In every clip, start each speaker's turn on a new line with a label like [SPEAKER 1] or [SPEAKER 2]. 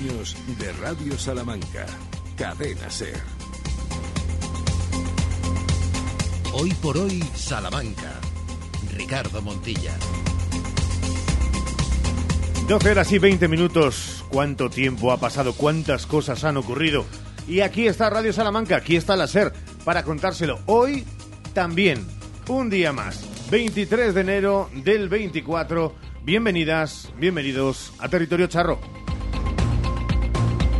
[SPEAKER 1] años de Radio Salamanca. Cadena Ser.
[SPEAKER 2] Hoy por hoy, Salamanca. Ricardo Montilla.
[SPEAKER 3] 12 horas y 20 minutos. ¿Cuánto tiempo ha pasado? ¿Cuántas cosas han ocurrido? Y aquí está Radio Salamanca, aquí está la SER, para contárselo. Hoy también, un día más. 23 de enero del 24. Bienvenidas, bienvenidos a Territorio Charro.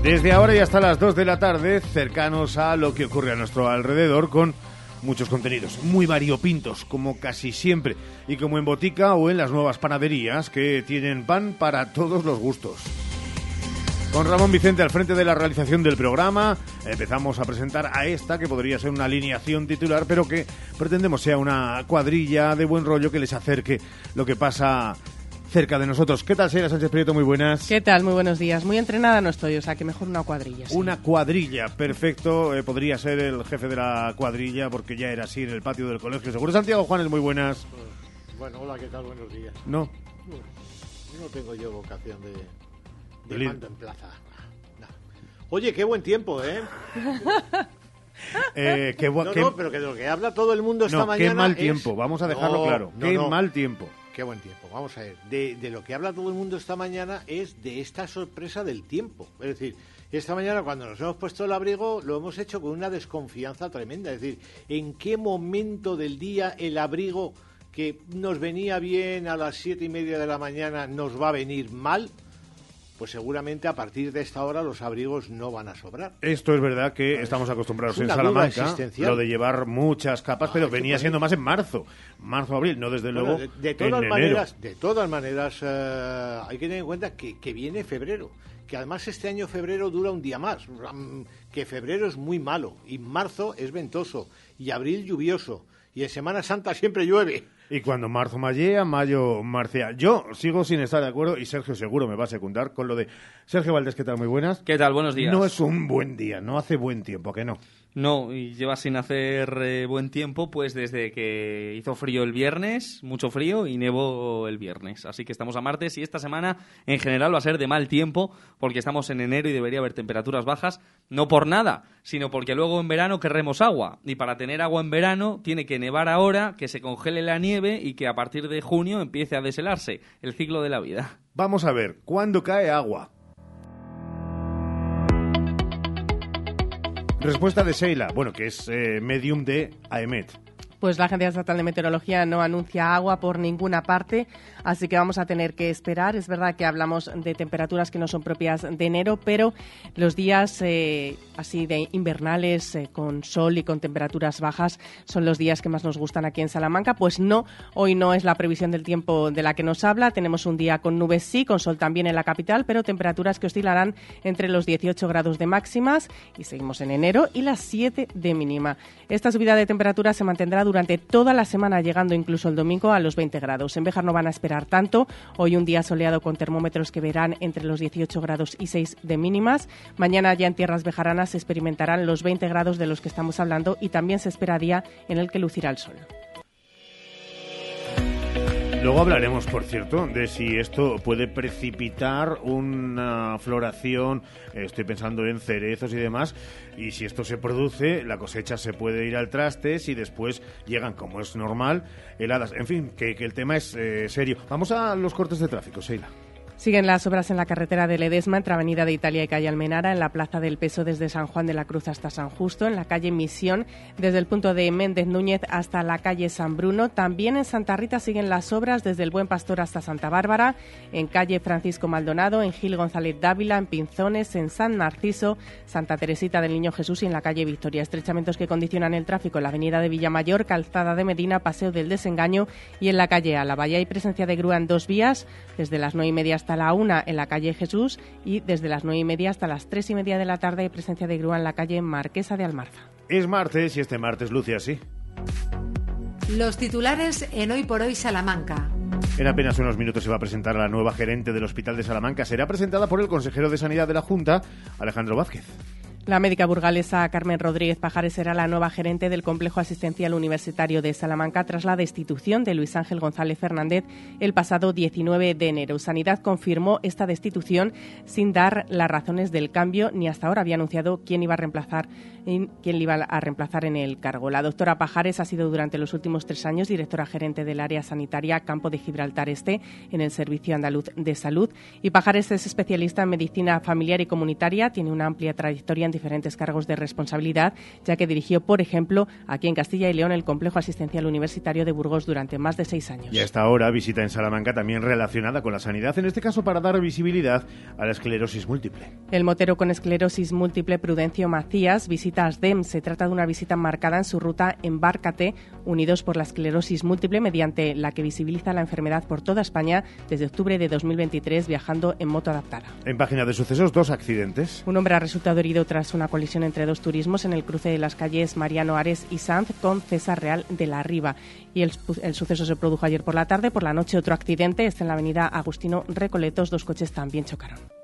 [SPEAKER 3] Desde ahora y hasta las 2 de la tarde, cercanos a lo que ocurre a nuestro alrededor con muchos contenidos muy variopintos, como casi siempre, y como en botica o en las nuevas panaderías que tienen pan para todos los gustos. Con Ramón Vicente al frente de la realización del programa, empezamos a presentar a esta que podría ser una alineación titular, pero que pretendemos sea una cuadrilla de buen rollo que les acerque lo que pasa cerca de nosotros. ¿Qué tal, Sheila Sánchez Prieto? Muy buenas.
[SPEAKER 4] ¿Qué tal? Muy buenos días. Muy entrenada no estoy, o sea que mejor una cuadrilla. sí.
[SPEAKER 3] Una cuadrilla, perfecto. Eh, podría ser el jefe de la cuadrilla porque ya era así en el patio del colegio. Seguro Santiago Juanes, muy buenas.
[SPEAKER 5] Bueno, hola, ¿qué tal? Buenos días.
[SPEAKER 3] No,
[SPEAKER 5] No tengo yo vocación de, de mando en plaza. No. Oye, qué buen tiempo, ¿eh?
[SPEAKER 3] eh, qué,
[SPEAKER 5] No,
[SPEAKER 3] qué-
[SPEAKER 5] no, pero que de lo que habla todo el mundo esta
[SPEAKER 3] no,
[SPEAKER 5] mañana
[SPEAKER 3] qué mal
[SPEAKER 5] es-
[SPEAKER 3] tiempo. Vamos a dejarlo
[SPEAKER 5] No,
[SPEAKER 3] claro.
[SPEAKER 5] no,
[SPEAKER 3] qué
[SPEAKER 5] no.
[SPEAKER 3] mal tiempo.
[SPEAKER 5] Qué buen tiempo. Vamos a ver. De, lo que habla todo el mundo esta mañana es de esta sorpresa del tiempo. Es decir, esta mañana cuando nos hemos puesto el abrigo lo hemos hecho con una desconfianza tremenda. Es decir, ¿en qué momento del día el abrigo que nos venía bien a las siete y media de la mañana nos va a venir mal? Pues seguramente a partir de esta hora los abrigos no van a sobrar.
[SPEAKER 3] Esto es verdad que estamos acostumbrados
[SPEAKER 5] es
[SPEAKER 3] en Salamanca, lo de llevar muchas capas,
[SPEAKER 5] Ah,
[SPEAKER 3] pero venía siendo más en marzo, marzo, abril, no desde
[SPEAKER 5] Bueno,
[SPEAKER 3] luego
[SPEAKER 5] de, de
[SPEAKER 3] en
[SPEAKER 5] todas
[SPEAKER 3] enero.
[SPEAKER 5] maneras, de todas maneras, eh, hay que tener en cuenta que, que viene febrero, que además este año febrero dura un día más, mm, que febrero es muy malo y marzo es ventoso y abril lluvioso y en Semana Santa siempre llueve.
[SPEAKER 3] Y cuando marzo mallea, mayo marcea. Yo sigo sin estar de acuerdo y Sergio seguro me va a secundar con lo de Sergio Valdés, ¿qué tal? Muy buenas.
[SPEAKER 6] ¿Qué tal? Buenos días.
[SPEAKER 3] No es un buen día, no hace buen tiempo, que no.
[SPEAKER 6] No, y lleva sin hacer eh, buen tiempo pues desde que hizo frío el viernes, mucho frío, y nevó el viernes. Así que estamos a martes y esta semana en general va a ser de mal tiempo porque estamos en enero y debería haber temperaturas bajas, no por nada, sino porque luego en verano querremos agua. Y para tener agua en verano tiene que nevar ahora, que se congele la nieve y que a partir de junio empiece a deshelarse el ciclo de la vida.
[SPEAKER 3] Vamos a ver, ¿cuándo cae agua? Respuesta de Sheila, bueno, que es eh, medium de AEMET.
[SPEAKER 4] Pues la Agencia Estatal de Meteorología no anuncia agua por ninguna parte, así que vamos a tener que esperar. Es verdad que hablamos de temperaturas que no son propias de enero, pero los días eh, así de invernales, eh, con sol y con temperaturas bajas, son los días que más nos gustan aquí en Salamanca. Pues no, hoy no es la previsión del tiempo de la que nos habla. Tenemos un día con nubes sí, con sol también en la capital, pero temperaturas que oscilarán entre los 18 grados de máximas y seguimos en enero y las 7 de mínima. Esta subida de temperatura se mantendrá durante toda la semana, llegando incluso el domingo a los 20 grados. En Béjar no van a esperar tanto. Hoy un día soleado con termómetros que verán entre los 18 grados y 6 de mínimas. Mañana ya en tierras bejaranas se experimentarán los 20 grados de los que estamos hablando y también se espera día en el que lucirá el sol.
[SPEAKER 3] Luego hablaremos, por cierto, de si esto puede precipitar una floración, eh, estoy pensando en cerezos y demás, y si esto se produce, la cosecha se puede ir al traste, si después llegan, como es normal, heladas. En fin, que, que el tema es eh, serio. Vamos a los cortes de tráfico, Sheila.
[SPEAKER 4] Siguen las obras en la carretera de Ledesma, entre Avenida de Italia y Calle Almenara, en la Plaza del Peso desde San Juan de la Cruz hasta San Justo, en la calle Misión, desde el punto de Méndez Núñez hasta la calle San Bruno. También en Santa Rita siguen las obras desde el Buen Pastor hasta Santa Bárbara, en calle Francisco Maldonado, en Gil González Dávila, en Pinzones, en San Narciso, Santa Teresita del Niño Jesús y en la calle Victoria. Estrechamientos que condicionan el tráfico en la avenida de Villamayor, Calzada de Medina, Paseo del Desengaño y en la calle Álava. Ya hay presencia de grúa en dos vías, desde las nueve y media hasta la una en la calle Jesús y desde las nueve y media hasta las tres y media de la tarde hay presencia de grúa en la calle Marquesa de Almarza.
[SPEAKER 3] Es martes y este martes luce así.
[SPEAKER 7] Los titulares en Hoy por Hoy Salamanca.
[SPEAKER 3] En apenas unos minutos se va a presentar a la nueva gerente del Hospital de Salamanca. Será presentada por el consejero de Sanidad de la Junta, Alejandro Vázquez.
[SPEAKER 4] La médica burgalesa Carmen Rodríguez Pajares será la nueva gerente del Complejo Asistencial Universitario de Salamanca tras la destitución de Luis Ángel González Fernández el pasado 19 de enero. Sanidad confirmó esta destitución sin dar las razones del cambio ni hasta ahora había anunciado quién iba a reemplazar quién le iba a reemplazar en el cargo. La doctora Pajares ha sido durante los últimos tres años directora gerente del área sanitaria Campo de Gibraltar Este en el Servicio Andaluz de Salud y Pajares es especialista en medicina familiar y comunitaria, tiene una amplia trayectoria en diferentes cargos de responsabilidad, ya que dirigió, por ejemplo, aquí en Castilla y León el Complejo Asistencial Universitario de Burgos durante más de seis años.
[SPEAKER 3] Y hasta ahora visita en Salamanca también relacionada con la sanidad, en este caso para dar visibilidad a la esclerosis múltiple.
[SPEAKER 4] El motero con esclerosis múltiple Prudencio Macías visita ASDEM. Se trata de una visita marcada en su ruta Embárcate, unidos por la esclerosis múltiple, mediante la que visibiliza la enfermedad por toda España desde octubre de 2023 viajando en moto adaptada.
[SPEAKER 3] En página de sucesos, dos accidentes.
[SPEAKER 4] Un hombre ha resultado herido tras una colisión entre dos turismos en el cruce de las calles Mariano Ares y Sanz con César Real de la Riva. Y el, el suceso se produjo ayer por la tarde. Por la noche otro accidente. Está en la avenida Agustino Recoletos. Dos coches también chocaron.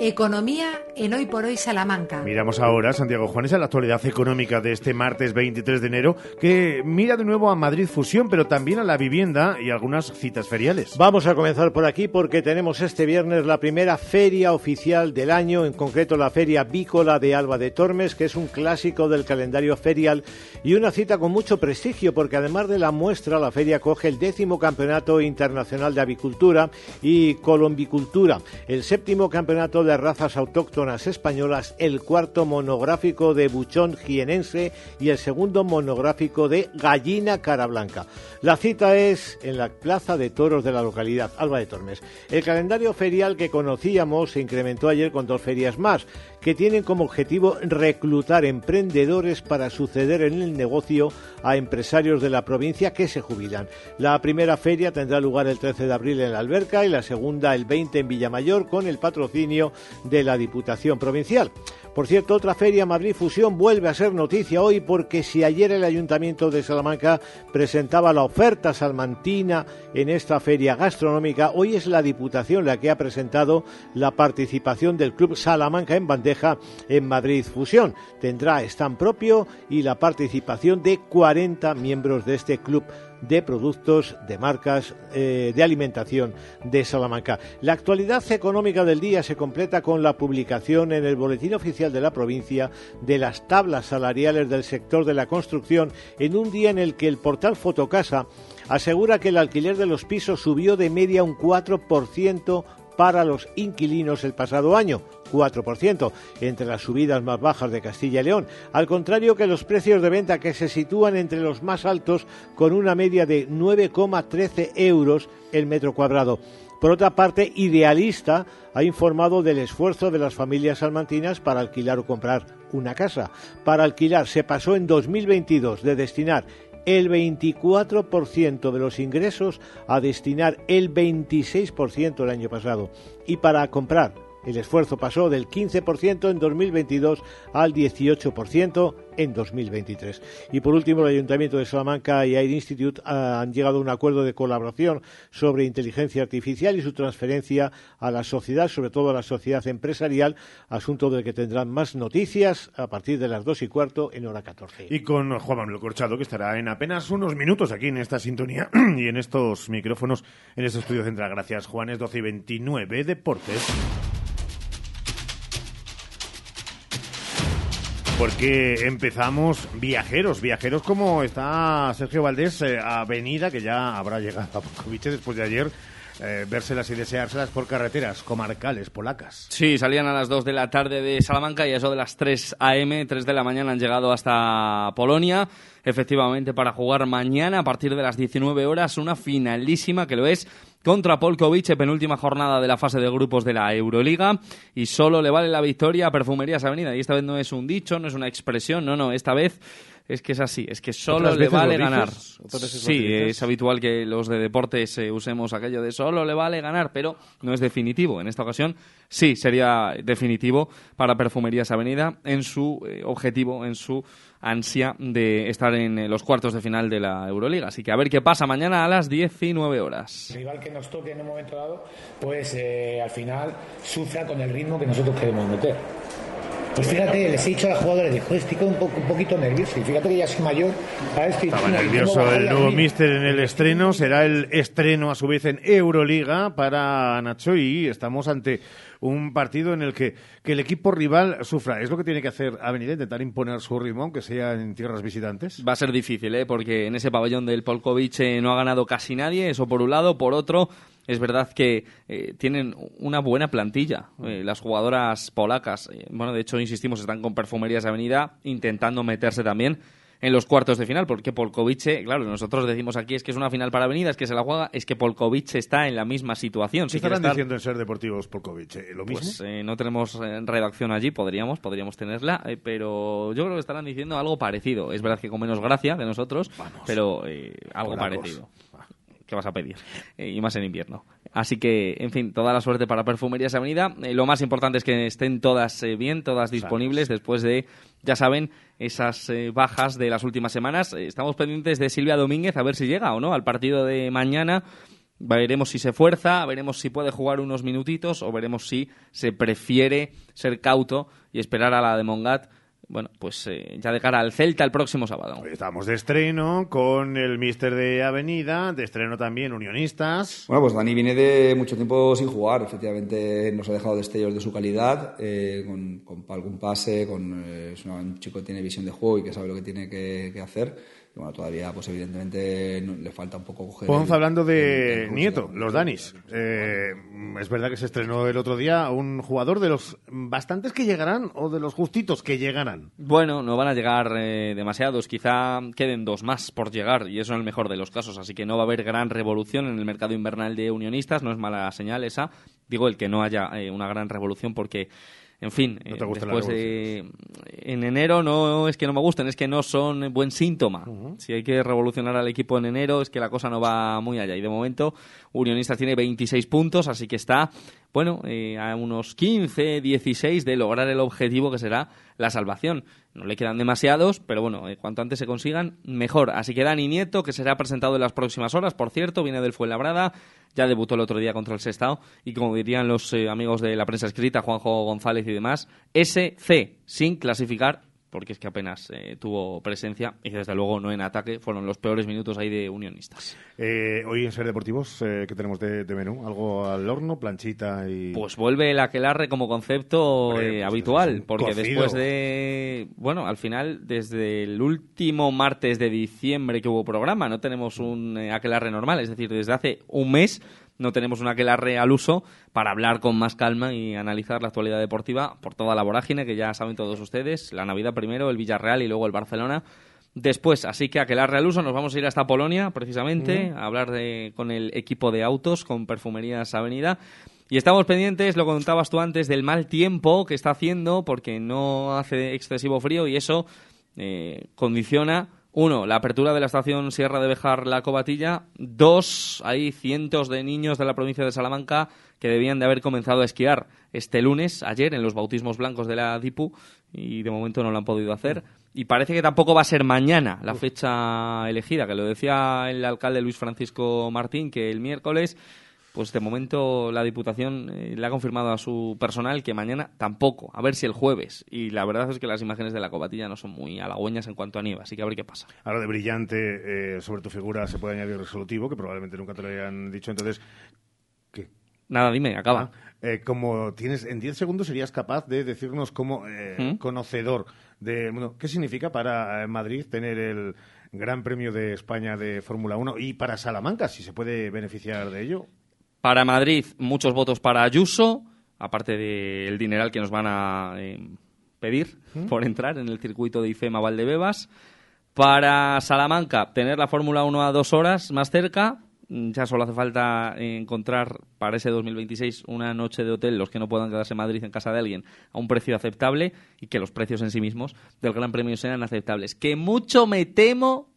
[SPEAKER 7] Economía en Hoy por Hoy Salamanca.
[SPEAKER 3] Miramos ahora, Santiago Juanes, a la actualidad económica de este martes 23 de enero, que mira de nuevo a Madrid Fusión, pero también a la vivienda y algunas citas feriales.
[SPEAKER 5] Vamos a comenzar por aquí porque tenemos este viernes la primera feria oficial del año, en concreto la Feria Vícola de Alba de Tormes, que es un clásico del calendario ferial y una cita con mucho prestigio, porque además de la muestra, la feria coge el décimo Campeonato Internacional de Avicultura y Colombicultura, el séptimo Campeonato de razas autóctonas españolas, el cuarto monográfico de buchón jienense y el segundo monográfico de gallina cara blanca. La cita es en la Plaza de Toros de la localidad, Alba de Tormes. El calendario ferial que conocíamos se incrementó ayer con dos ferias más, que tienen como objetivo reclutar emprendedores para suceder en el negocio a empresarios de la provincia que se jubilan. La primera feria tendrá lugar el 13 de abril en la Alberca y la segunda el 20 en Villamayor con el patrocinio de la Diputación Provincial. Por cierto, otra feria Madrid Fusión vuelve a ser noticia hoy porque si ayer el Ayuntamiento de Salamanca presentaba la oferta salmantina en esta feria gastronómica, hoy es la Diputación la que ha presentado la participación del Club Salamanca en bandeja en Madrid Fusión. Tendrá stand propio y la participación de 40 miembros de este club de productos de marcas eh, de alimentación de Salamanca. La actualidad económica del día se completa con la publicación en el Boletín Oficial de la provincia de las tablas salariales del sector de la construcción en un día en el que el portal Fotocasa asegura que el alquiler de los pisos subió de media un 4% para los inquilinos el pasado año, 4%, entre las subidas más bajas de Castilla y León, al contrario que los precios de venta que se sitúan entre los más altos con una media de 9,13 euros el metro cuadrado. Por otra parte, Idealista ha informado del esfuerzo de las familias salmantinas para alquilar o comprar una casa. Para alquilar se pasó en 2022 de destinar el 24% de los ingresos a destinar el 26% el año pasado. Y para comprar el esfuerzo pasó del 15% en 2022 al 18% en 2023. Y por último, el Ayuntamiento de Salamanca y Air Institute han llegado a un acuerdo de colaboración sobre inteligencia artificial y su transferencia a la sociedad, sobre todo a la sociedad empresarial, asunto del que tendrán más noticias a partir de las 2 y cuarto en hora 14.
[SPEAKER 3] Y con Juan Manuel Corchado, que estará en apenas unos minutos aquí en esta sintonía y en estos micrófonos en este estudio central. Gracias, Juanes, 12 y 29, Deportes. Porque empezamos viajeros, viajeros como está Sergio Valdés, eh, Avenida, que ya habrá llegado a Pocoviche después de ayer. Eh, vérselas y deseárselas por carreteras comarcales polacas.
[SPEAKER 6] Sí, salían a las 2 de la tarde de Salamanca y a eso de las 3 a.m., 3 de la mañana han llegado hasta Polonia, efectivamente para jugar mañana a partir de las 19 horas una finalísima que lo es contra Polkovic, penúltima jornada de la fase de grupos de la Euroliga. Y solo le vale la victoria a Perfumerías Avenida. Y esta vez no es un dicho, no es una expresión, no, no, esta vez es que es así, es que solo
[SPEAKER 3] Otras
[SPEAKER 6] le
[SPEAKER 3] veces
[SPEAKER 6] vale
[SPEAKER 3] lo
[SPEAKER 6] ganar. Sí,
[SPEAKER 3] dices.
[SPEAKER 6] es habitual que los de deportes eh, usemos aquello de solo le vale ganar, pero no es definitivo. En esta ocasión sí sería definitivo para Perfumerías Avenida en su eh, objetivo, en su ansia de estar en eh, los cuartos de final de la Euroliga. Así que a ver qué pasa mañana a las 19 horas.
[SPEAKER 8] El rival que nos toque en un momento dado, pues eh, al final sufra con el ritmo que nosotros queremos meter. Pues fíjate, les he dicho a los jugadores, dijo, estoy un, poco, un poquito nervioso. Y fíjate que ya soy mayor. ¿sabes? Que-
[SPEAKER 3] Estaba
[SPEAKER 8] ¿cómo- cómo
[SPEAKER 3] nervioso el nuevo míster en el estreno. Será el estreno a su vez en Euroliga para Nacho y estamos ante un partido en el que, que el equipo rival sufra. Es lo que tiene que hacer Avenida, intentar imponer su ritmo, aunque sea en tierras visitantes.
[SPEAKER 6] Va a ser difícil, ¿eh? porque en ese pabellón del Polkovic eh, no ha ganado casi nadie, eso por un lado. Por otro, es verdad que eh, tienen una buena plantilla. eh, las jugadoras polacas, bueno, de hecho, insistimos, están con Perfumerías Avenida intentando meterse también en los cuartos de final, porque Polkovic, claro, nosotros decimos aquí es que es una final para Avenida, es que se la juega, es que Polkovic está en la misma situación.
[SPEAKER 3] ¿Qué
[SPEAKER 6] Si
[SPEAKER 3] estarán
[SPEAKER 6] estar-
[SPEAKER 3] diciendo en Ser Deportivos Polkovic? ¿Eh, ¿Lo mismo?
[SPEAKER 6] pues eh, no tenemos eh, redacción allí, podríamos, podríamos tenerla, eh, pero yo creo que estarán diciendo algo parecido. Es verdad que con menos gracia que nosotros, pero eh, algo parecido. ¿Qué vas a pedir? Y más en invierno. Así que, en fin, toda la suerte para Perfumerías Avenida. Eh, lo más importante es que estén todas eh, bien, todas disponibles después de, ya saben, esas eh, bajas de las últimas semanas. Estamos pendientes de Silvia Domínguez a ver si llega o no al partido de mañana. Veremos si se fuerza, veremos si puede jugar unos minutitos o veremos si se prefiere ser cauto y esperar a la de Mongat. Bueno, pues eh, ya de cara al Celta el próximo sábado.
[SPEAKER 3] Hoy Estamos de estreno con el míster de Avenida, de estreno también Unionistas.
[SPEAKER 9] Bueno, pues Dani viene de mucho tiempo sin jugar. Efectivamente, nos ha dejado destellos de su calidad, eh, con, con algún pase, con, eh, es un chico que tiene visión de juego y que sabe lo que tiene que, que hacer. Bueno, todavía, pues evidentemente, no- le falta un poco coger.
[SPEAKER 3] Ponce
[SPEAKER 9] el-
[SPEAKER 3] hablando de
[SPEAKER 9] el- el
[SPEAKER 3] Nieto,
[SPEAKER 9] Rusia.
[SPEAKER 3] los Danis. Eh, es verdad que se estrenó el otro día un jugador de los bastantes que llegarán o de los justitos que llegarán.
[SPEAKER 6] Bueno, no van a llegar eh, demasiados, quizá queden dos más por llegar y eso en el mejor de los casos, así que no va a haber gran revolución en el mercado invernal de unionistas, no es mala señal esa. Digo el que no haya eh, una gran revolución porque en fin,
[SPEAKER 3] No te
[SPEAKER 6] eh, después de en enero no es que no me gusten, es que no son buen síntoma. Si hay que revolucionar al equipo en enero es que la cosa no va muy allá y de momento Unionistas tiene 26 puntos, así que está bueno, eh, a unos 15, 16 de lograr el objetivo que será la salvación. No le quedan demasiados, pero bueno, eh, cuanto antes se consigan, mejor. Así que Dani Nieto, que será presentado en las próximas horas, por cierto, viene del Fuenlabrada, ya debutó el otro día contra el Sestao, y como dirían los eh, amigos de la prensa escrita, Juanjo González y demás, SC, sin clasificar, porque es que apenas eh, tuvo presencia, y desde luego no en ataque, fueron los peores minutos ahí de unionistas.
[SPEAKER 3] Eh, hoy en Ser Deportivos, eh, ¿qué tenemos de, de menú? ¿Algo al horno, planchita y...?
[SPEAKER 6] Pues vuelve el aquelarre como concepto eh,
[SPEAKER 3] pues es
[SPEAKER 6] habitual, porque
[SPEAKER 3] cocido.
[SPEAKER 6] después de, bueno, al final, desde el último martes de diciembre que hubo programa, no tenemos un eh, aquelarre normal, es decir, desde hace un mes no tenemos un aquelarre al uso para hablar con más calma y analizar la actualidad deportiva por toda la vorágine que ya saben todos ustedes, la Navidad primero, el Villarreal y luego el Barcelona. Después, así que aquelarre al uso, nos vamos a ir hasta Polonia, precisamente, a hablar de, con el equipo de autos, con Perfumerías Avenida. Y estamos pendientes, lo contabas tú antes, del mal tiempo que está haciendo, porque no hace excesivo frío y eso eh, condiciona, uno, la apertura de la estación Sierra de Bejar La Cobatilla, dos, hay cientos de niños de la provincia de Salamanca que debían de haber comenzado a esquiar este lunes, ayer, en los bautismos blancos de la DIPU, y de momento no lo han podido hacer. Y parece que tampoco va a ser mañana la fecha elegida, que lo decía el alcalde Luis Francisco Martín, que el miércoles pues de momento la Diputación eh, le ha confirmado a su personal que mañana tampoco, a ver si el jueves. Y la verdad es que las imágenes de la cobatilla no son muy halagüeñas en cuanto a nieve, así que a ver qué pasa.
[SPEAKER 3] Ahora de brillante eh, sobre tu figura se puede añadir resolutivo, que probablemente nunca te lo hayan dicho. Entonces, ¿qué?
[SPEAKER 6] Nada, dime, acaba.
[SPEAKER 3] Ah, eh, como tienes en 10 segundos serías capaz de decirnos como eh,
[SPEAKER 6] ¿Mm?
[SPEAKER 3] conocedor de bueno, qué significa para eh, Madrid tener el Gran Premio de España de Fórmula 1 y para Salamanca, si se puede beneficiar de ello.
[SPEAKER 6] Para Madrid, muchos votos para Ayuso, aparte del dineral que nos van a eh, pedir por entrar en el circuito de IFEMA Valdebebas. Para Salamanca, tener la Fórmula 1 a dos horas más cerca. Mm, Ya solo hace falta encontrar para ese 2026 una noche de hotel, los que no puedan quedarse en Madrid en casa de alguien, a un precio aceptable y que los precios en sí mismos del Gran Premio sean aceptables. Que mucho me temo,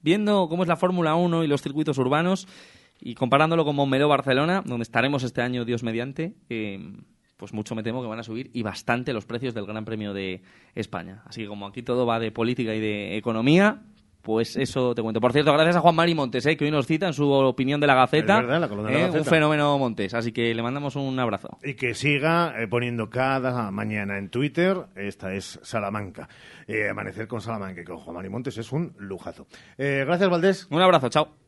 [SPEAKER 6] viendo cómo es la Fórmula 1 y los circuitos urbanos y comparándolo con Montmeló Barcelona, donde estaremos este año, Dios mediante, eh, pues mucho me temo que van a subir y bastante los precios del Gran Premio de España. Así que como aquí todo va de política y de economía, pues eso te cuento. Por cierto, gracias a Juan Mari Montes, eh, que hoy nos cita en su opinión de la Gaceta.
[SPEAKER 3] Es verdad, la columna de la
[SPEAKER 6] eh,
[SPEAKER 3] Gaceta.
[SPEAKER 6] Un fenómeno Montes. Así que le mandamos un abrazo.
[SPEAKER 3] Y que siga eh, poniendo cada mañana en Twitter, esta es Salamanca. Amanecer con Salamanca, que con Juan Mari Montes es un lujazo. Gracias, Valdés.
[SPEAKER 6] Un abrazo, chao.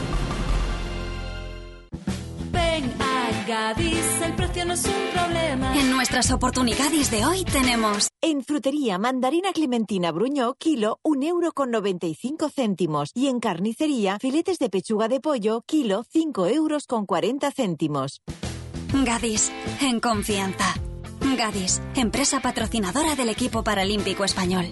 [SPEAKER 10] Gadis, el precio no es un problema.
[SPEAKER 11] En nuestras oportunidades de hoy tenemos
[SPEAKER 12] En frutería, mandarina clementina Bruñó, kilo, un euro con 95 céntimos. Y en carnicería, filetes de pechuga de pollo, kilo, 5 euros con 40 céntimos.
[SPEAKER 11] Gadis, en confianza. Gadis, empresa patrocinadora del equipo paralímpico español.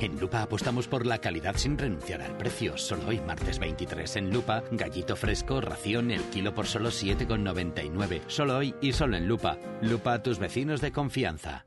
[SPEAKER 13] En Lupa apostamos por la calidad sin renunciar al precio. Solo hoy, martes 23, en Lupa, gallito fresco, ración, el kilo por solo 7,99. Solo hoy y solo en Lupa. Lupa a tus vecinos de confianza.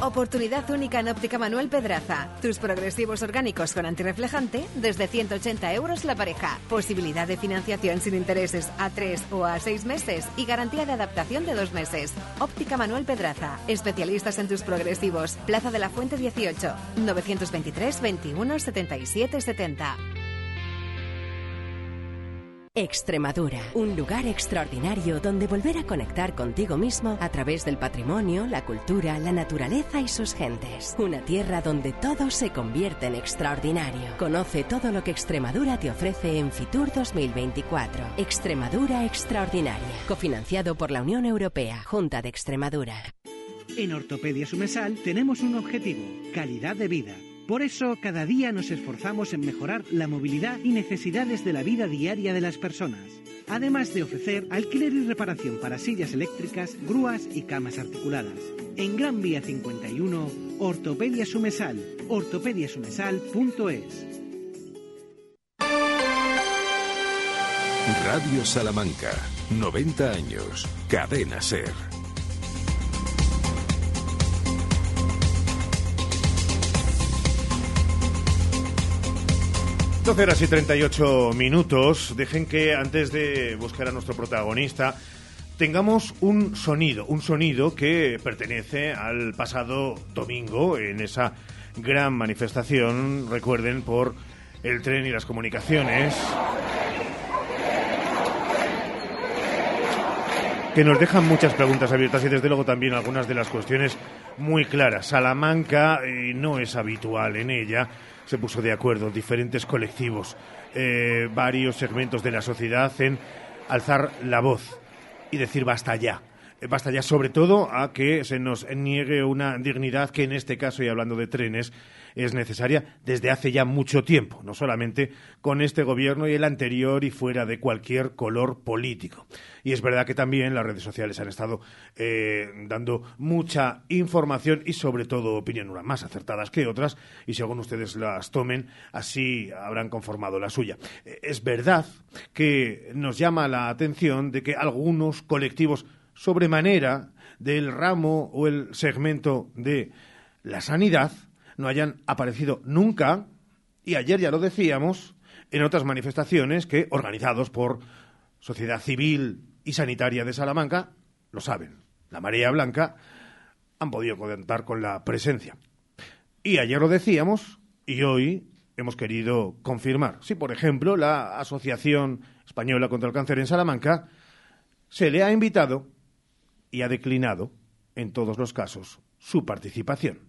[SPEAKER 14] Oportunidad única en Óptica Manuel Pedraza. Tus progresivos orgánicos con antirreflejante desde 180 euros la pareja. Posibilidad de financiación sin intereses a 3 o a 6 meses y garantía de adaptación de 2 meses. Óptica Manuel Pedraza. Especialistas en tus progresivos. Plaza de la Fuente 18. 923 21 77 70.
[SPEAKER 15] Extremadura, un lugar extraordinario donde volver a conectar contigo mismo a través del patrimonio, la cultura, la naturaleza y sus gentes. Una tierra donde todo se convierte en extraordinario. Conoce todo lo que Extremadura te ofrece en Fitur 2024. Extremadura Extraordinaria, cofinanciado por la Unión Europea, Junta de Extremadura.
[SPEAKER 16] En Ortopedia Sumesal tenemos un objetivo, calidad de vida. Por eso, cada día nos esforzamos en mejorar la movilidad y necesidades de la vida diaria de las personas, además de ofrecer alquiler y reparación para sillas eléctricas, grúas y camas articuladas. En Gran Vía 51, Ortopedia Sumesal, ortopediasumesal.es.
[SPEAKER 17] Radio Salamanca, 90 años, Cadena Ser.
[SPEAKER 3] 12 horas y 38 minutos. Dejen que antes de buscar a nuestro protagonista tengamos un sonido, un sonido que pertenece al pasado domingo en esa gran manifestación, recuerden, por el tren y las comunicaciones. que nos dejan muchas preguntas abiertas y desde luego también algunas de las cuestiones muy claras. Salamanca eh, no es habitual en ella, se puso de acuerdo diferentes colectivos, eh, varios segmentos de la sociedad en alzar la voz y decir basta ya. Eh, Basta ya sobre todo a que se nos niegue una dignidad que en este caso, y hablando de trenes, es necesaria desde hace ya mucho tiempo, no solamente con este gobierno y el anterior y fuera de cualquier color político. Y es verdad que también las redes sociales han estado eh, dando mucha información y sobre todo opinión, unas más acertadas que otras, y según ustedes las tomen, así habrán conformado la suya. Eh, Es verdad que nos llama la atención de que algunos colectivos sobremanera del ramo o el segmento de la sanidad no hayan aparecido nunca, y ayer ya lo decíamos, en otras manifestaciones que, organizados por Sociedad Civil y Sanitaria de Salamanca, lo saben, la Marea Blanca, han podido contar con la presencia. Y ayer lo decíamos, y hoy hemos querido confirmar. Si, por ejemplo, la Asociación Española contra el Cáncer en Salamanca se le ha invitado y ha declinado, en todos los casos, su participación,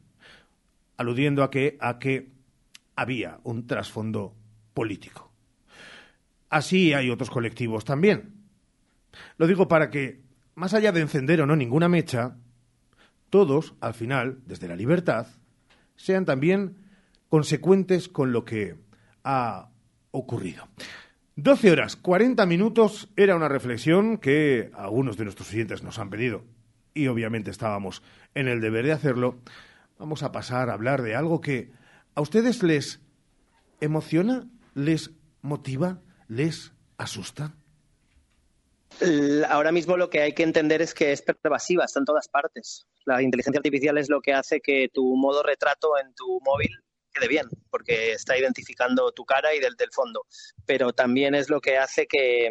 [SPEAKER 3] aludiendo a que, a que había un trasfondo político. Así hay otros colectivos también. Lo digo para que, más allá de encender o no ninguna mecha, todos, al final, desde la libertad, sean también consecuentes con lo que ha ocurrido. 12 horas 40 minutos era una reflexión que algunos de nuestros oyentes nos han pedido y obviamente estábamos en el deber de hacerlo. Vamos a pasar a hablar de algo que a ustedes les emociona, les motiva, les asusta.
[SPEAKER 18] Ahora mismo lo que hay que entender es que es pervasiva, está en todas partes. La inteligencia artificial es lo que hace que tu modo retrato en tu móvil quede bien, porque está identificando tu cara y del, del fondo. Pero también es lo que hace que,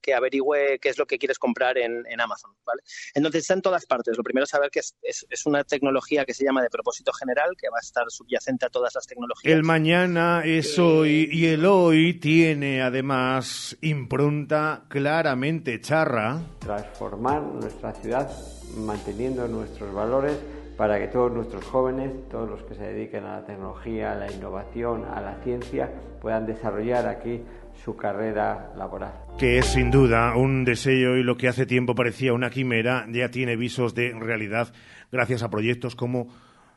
[SPEAKER 18] que averigüe qué es lo que quieres comprar en, en, Amazon. ¿vale? Entonces está en todas partes. Lo primero es saber que es, es, es, una tecnología que se llama de propósito general, que va a estar subyacente a todas las tecnologías.
[SPEAKER 3] El mañana es hoy y el hoy tiene además impronta claramente charra.
[SPEAKER 12] Transformar nuestra ciudad manteniendo nuestros valores para que todos nuestros jóvenes, todos los que se dediquen a la tecnología, a la innovación, a la ciencia, puedan desarrollar aquí su carrera laboral.
[SPEAKER 3] Que es sin duda un deseo y lo que hace tiempo parecía una quimera ya tiene visos de realidad gracias a proyectos como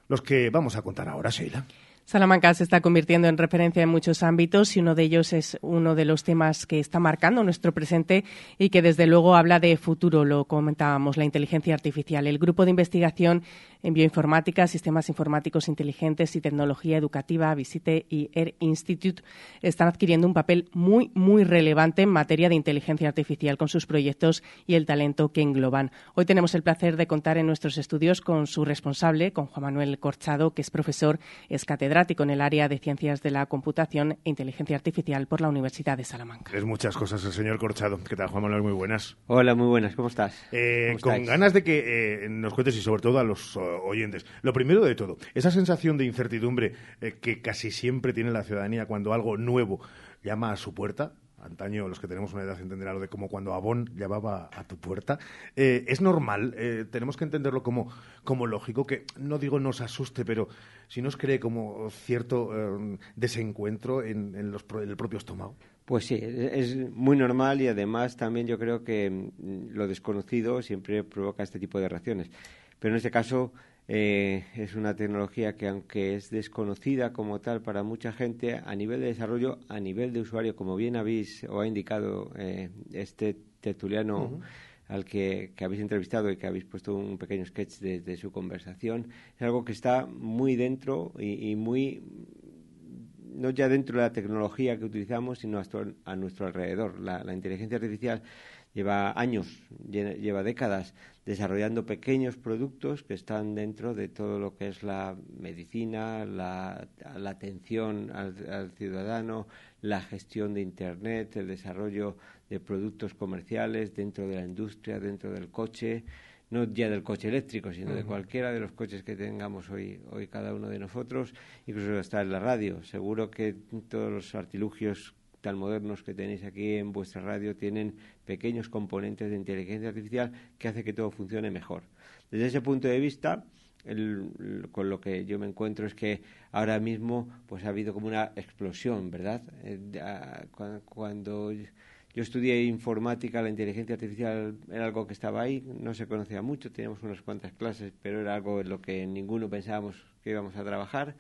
[SPEAKER 3] los que vamos a contar ahora, Sheila.
[SPEAKER 4] Salamanca se está convirtiendo en referencia en muchos ámbitos y uno de ellos es uno de los temas que está marcando nuestro presente y que desde luego habla de futuro, lo comentábamos, la inteligencia artificial. El grupo de investigación en bioinformática, sistemas informáticos inteligentes y tecnología educativa, Visite y Air Institute, están adquiriendo un papel muy, muy relevante en materia de inteligencia artificial con sus proyectos y el talento que engloban. Hoy tenemos el placer de contar en nuestros estudios con su responsable, con Juan Manuel Corchado, que es profesor, es catedrático en el área de Ciencias de la Computación e Inteligencia Artificial por la Universidad de Salamanca.
[SPEAKER 3] Es muchas cosas el señor Corchado. ¿Qué tal, Juan Manuel? Muy buenas.
[SPEAKER 12] Hola, muy buenas. ¿Cómo estás?
[SPEAKER 3] Eh, ¿Cómo con ganas de que eh, nos cuentes y sobre todo a los uh, oyentes. Lo primero de todo, esa sensación de incertidumbre eh, que casi siempre tiene la ciudadanía cuando algo nuevo llama a su puerta, antaño los que tenemos una edad entenderán lo de como cuando Avon llamaba a tu puerta. Eh, es normal, eh, tenemos que entenderlo como, como lógico, que no digo nos asuste, pero si nos cree como cierto eh, desencuentro en, los, en el propio estómago.
[SPEAKER 12] Pues sí, es muy normal y además también yo creo que mm, lo desconocido siempre provoca este tipo de reacciones. Pero en este caso eh, es una tecnología que, aunque es desconocida como tal para mucha gente, a nivel de desarrollo, a nivel de usuario, como bien habéis o ha indicado eh, este tertuliano uh -huh. al que, que, habéis entrevistado y que habéis puesto un pequeño sketch de, de su conversación, es algo que está muy dentro y, y, muy no ya dentro de la tecnología que utilizamos, sino a, nuestro alrededor. La, la inteligencia artificial lleva años, lleva décadas desarrollando pequeños productos que están dentro de todo lo que es la medicina, la, la atención al, al, ciudadano, la gestión de Internet, el desarrollo de productos comerciales dentro de la industria, dentro del coche, no ya del coche eléctrico, sino uh -huh. de cualquiera de los coches que tengamos hoy, hoy cada uno de nosotros, incluso hasta en la radio. Seguro que todos los artilugios tan modernos que tenéis aquí en vuestra radio tienen pequeños componentes de inteligencia artificial que hace que todo funcione mejor. Desde ese punto de vista, con lo que yo me encuentro es que ahora mismo pues ha habido como una explosión, ¿verdad? Eh, cuando yo estudié informática, la inteligencia artificial era algo que estaba ahí, no se conocía mucho, teníamos unas cuantas clases, pero era algo en lo que ninguno pensábamos que íbamos a trabajar.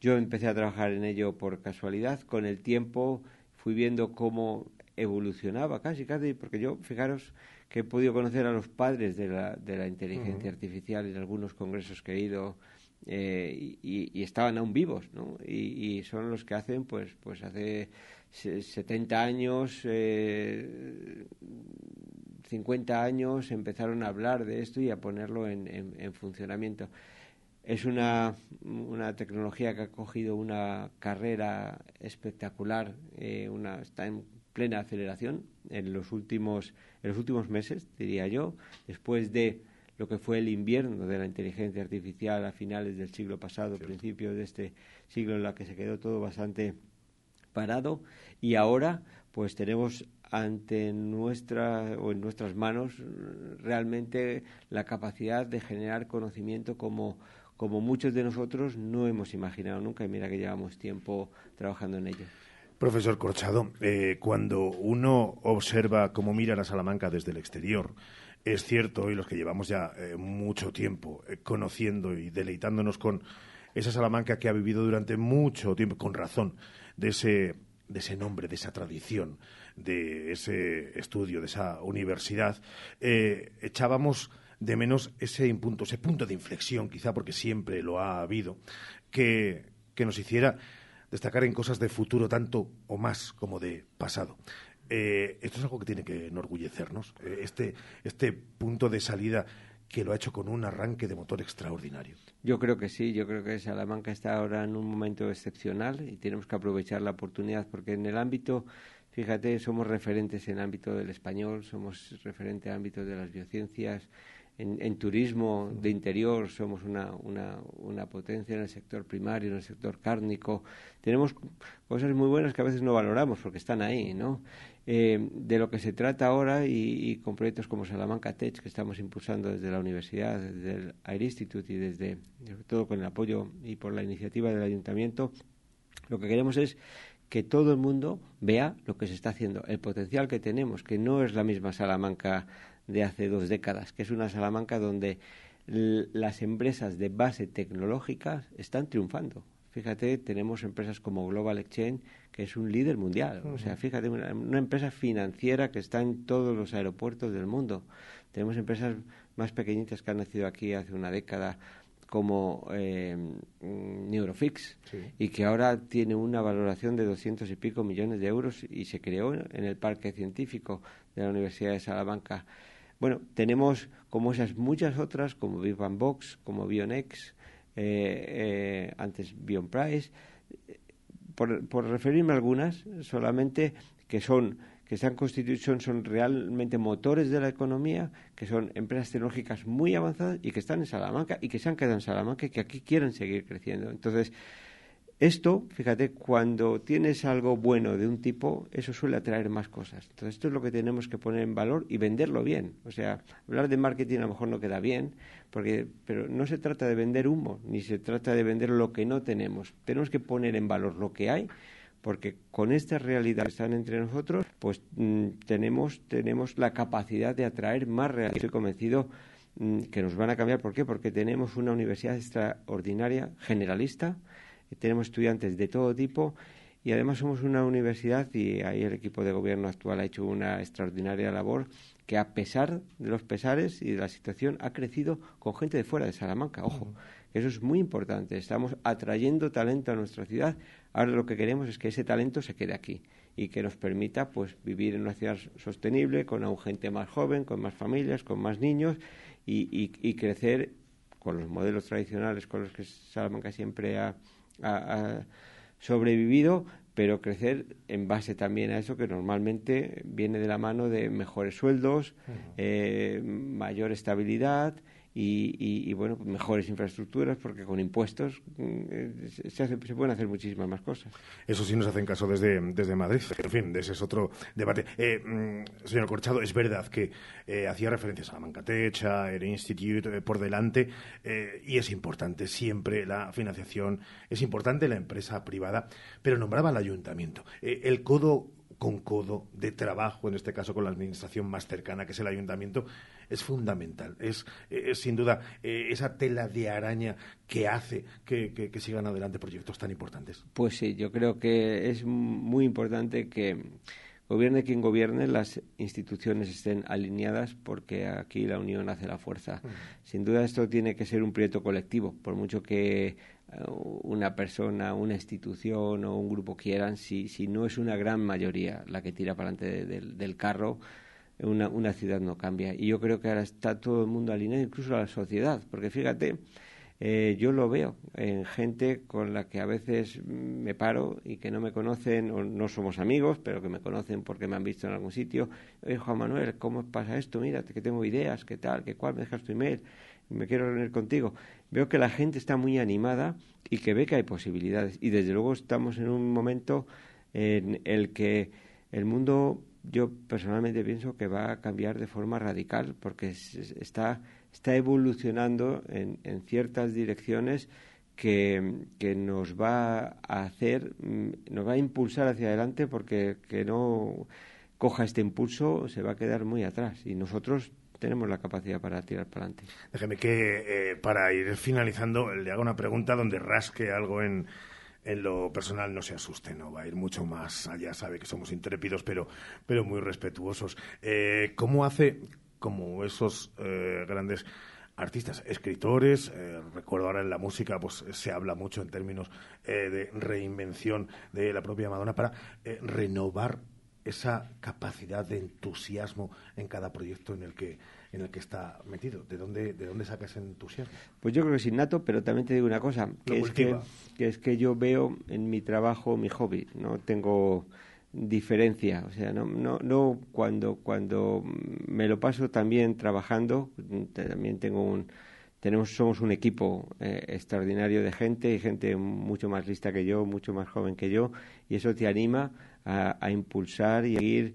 [SPEAKER 12] Yo empecé a trabajar en ello por casualidad, con el tiempo fui viendo cómo evolucionaba casi, casi, porque yo, fijaros que he podido conocer a los padres de la, de la inteligencia uh -huh. artificial en algunos congresos que he ido eh, y, y, estaban aún vivos, ¿no? Y, y, son los que hacen, pues, pues hace 70 años, eh, 50 años empezaron a hablar de esto y a ponerlo en, en funcionamiento. Es una, una, tecnología que ha cogido una carrera espectacular, eh, una, está en plena aceleración en los últimos en los últimos meses, diría yo, después de lo que fue el invierno de la inteligencia artificial a finales del siglo pasado, principios de este siglo en la que se quedó todo bastante parado y ahora pues tenemos ante nuestra o en nuestras manos realmente la capacidad de generar conocimiento como como muchos de nosotros no hemos imaginado nunca y mira que llevamos tiempo trabajando en ello.
[SPEAKER 3] Profesor Corchado, eh, cuando uno observa cómo mira a Salamanca desde el exterior, es cierto, y los que llevamos ya eh, mucho tiempo eh, conociendo y deleitándonos con esa Salamanca que ha vivido durante mucho tiempo, con razón, de ese, de ese nombre, de esa tradición, de ese estudio, de esa universidad, echábamos de menos ese punto, ese punto de inflexión, quizá porque siempre lo ha habido, que, nos hiciera destacar en cosas de futuro tanto o más como de pasado. Eh, esto es algo que tiene que enorgullecernos, eh, este, este punto de salida que lo ha hecho con un arranque de motor extraordinario.
[SPEAKER 12] Yo creo que sí, yo creo que Salamanca está ahora en un momento excepcional y tenemos que aprovechar la oportunidad porque en el ámbito, fíjate, somos referentes en el ámbito del español, somos referentes en el ámbito de las biociencias, en, turismo de interior somos una, una, una, potencia en el sector primario, en el sector cárnico. Tenemos cosas muy buenas que a veces no valoramos porque están ahí, ¿no? Eh, de lo que se trata ahora y, con proyectos como Salamanca Tech que estamos impulsando desde la universidad, desde el Air Institute y desde, sobre todo con el apoyo y por la iniciativa del ayuntamiento, lo que queremos es que todo el mundo vea lo que se está haciendo, el potencial que tenemos, que no es la misma Salamanca de hace dos décadas, que es una Salamanca donde las empresas de base tecnológica están triunfando. Fíjate, tenemos empresas como Global Exchange, que es un líder mundial. O sea, fíjate, una, empresa financiera que está en todos los aeropuertos del mundo. Tenemos empresas más pequeñitas que han nacido aquí hace una década, como eh, Neurofix, y que ahora tiene una valoración de doscientos y pico millones de euros y se creó en el parque científico de la Universidad de Salamanca. Bueno, tenemos como esas muchas otras, como Box, como Bionex, eh, eh, antes BionPrice, por, por referirme a algunas, solamente que son que constituido, son, son, realmente motores de la economía, que son empresas tecnológicas muy avanzadas y que están en Salamanca y que se han quedado en Salamanca y que aquí quieren seguir creciendo. Entonces, esto, fíjate, cuando tienes algo bueno de un tipo, eso suele atraer más cosas. Entonces, esto es lo que tenemos que poner en valor y venderlo bien. O sea, hablar de marketing a lo mejor no queda bien, porque, pero no se trata de vender humo, ni se trata de vender lo que no tenemos. Tenemos que poner en valor lo que hay, porque con esta realidad que están entre nosotros, pues mm, tenemos, tenemos la capacidad de atraer más realidad. Estoy convencido mm, que nos van a cambiar. ¿Por qué? Porque tenemos una universidad extraordinaria, generalista, tenemos estudiantes de todo tipo y además somos una universidad y ahí el equipo de gobierno actual ha hecho una extraordinaria labor que a pesar de los pesares y de la situación ha crecido con gente de fuera de Salamanca. Ojo, eso es muy importante. Estamos atrayendo talento a nuestra ciudad. Ahora lo que queremos es que ese talento se quede aquí y que nos permita pues vivir en una ciudad sostenible con aún gente más joven, con más familias, con más niños y, y crecer con los modelos tradicionales con los que Salamanca siempre ha ha, sobrevivido, pero crecer en base también a eso que normalmente viene de la mano de mejores sueldos, eh, mayor estabilidad y, bueno, mejores infraestructuras, porque con impuestos mm, eh, se, se, pueden hacer muchísimas más cosas.
[SPEAKER 3] Eso sí nos hacen caso desde, desde Madrid. En fin, ese es otro debate. Eh, mm, señor Corchado, es verdad que eh, hacía referencias a la Mancatecha, el Institute por delante, y es importante siempre la financiación, es importante la empresa privada, pero nombraba al ayuntamiento. el codo con codo de trabajo, en este caso con la administración más cercana, que es el ayuntamiento, es fundamental. Es, sin duda eh, esa tela de araña que hace que, que, sigan adelante proyectos tan importantes.
[SPEAKER 12] Pues sí, yo creo que es muy importante que gobierne quien gobierne, las instituciones estén alineadas porque aquí la unión hace la fuerza. Sin duda esto tiene que ser un proyecto colectivo, por mucho que una persona, una institución o un grupo quieran, si, si no es una gran mayoría la que tira para adelante del carro, una, una ciudad no cambia. Y yo creo que ahora está todo el mundo alineado, incluso la sociedad, porque fíjate, eh, yo lo veo en gente con la que a veces me paro y que no me conocen o no somos amigos, pero que me conocen porque me han visto en algún sitio. Oye, Juan Manuel, ¿cómo pasa esto? Mira, que tengo ideas, ¿qué tal? ¿Qué cuál? ¿Me dejas tu email? Me quiero reunir contigo. Veo que la gente está muy animada y que ve que hay posibilidades. Y desde luego estamos en un momento en el que el mundo, yo personalmente pienso que va a cambiar de forma radical porque está está evolucionando en, en ciertas direcciones que, que, nos va a hacer, mm, nos va a impulsar hacia adelante porque que no coja este impulso se va a quedar muy atrás y nosotros tenemos la capacidad para tirar para adelante.
[SPEAKER 3] Déjeme que eh, para ir finalizando le haga una pregunta donde rasque algo en, en lo personal no se asuste, no va a ir mucho más allá, sabe que somos intrépidos pero, pero muy respetuosos. Eh, ¿Cómo hace, como esos eh, grandes artistas, escritores, recuerdo ahora en la música, pues se habla mucho en términos de reinvención de la propia Madonna para renovar esa capacidad de entusiasmo en cada proyecto en el que en el que está metido. ¿De dónde de dónde saca ese entusiasmo?
[SPEAKER 12] Pues yo creo que es innato, pero también te digo una cosa, que es que, que es que yo veo en mi trabajo mi hobby, no tengo diferencia. O sea, no, no, no cuando, cuando me lo paso también trabajando, también tengo un, tenemos, somos un equipo eh, extraordinario de gente y gente mucho más lista que yo, mucho más joven que yo, y eso te anima a, a impulsar y a ir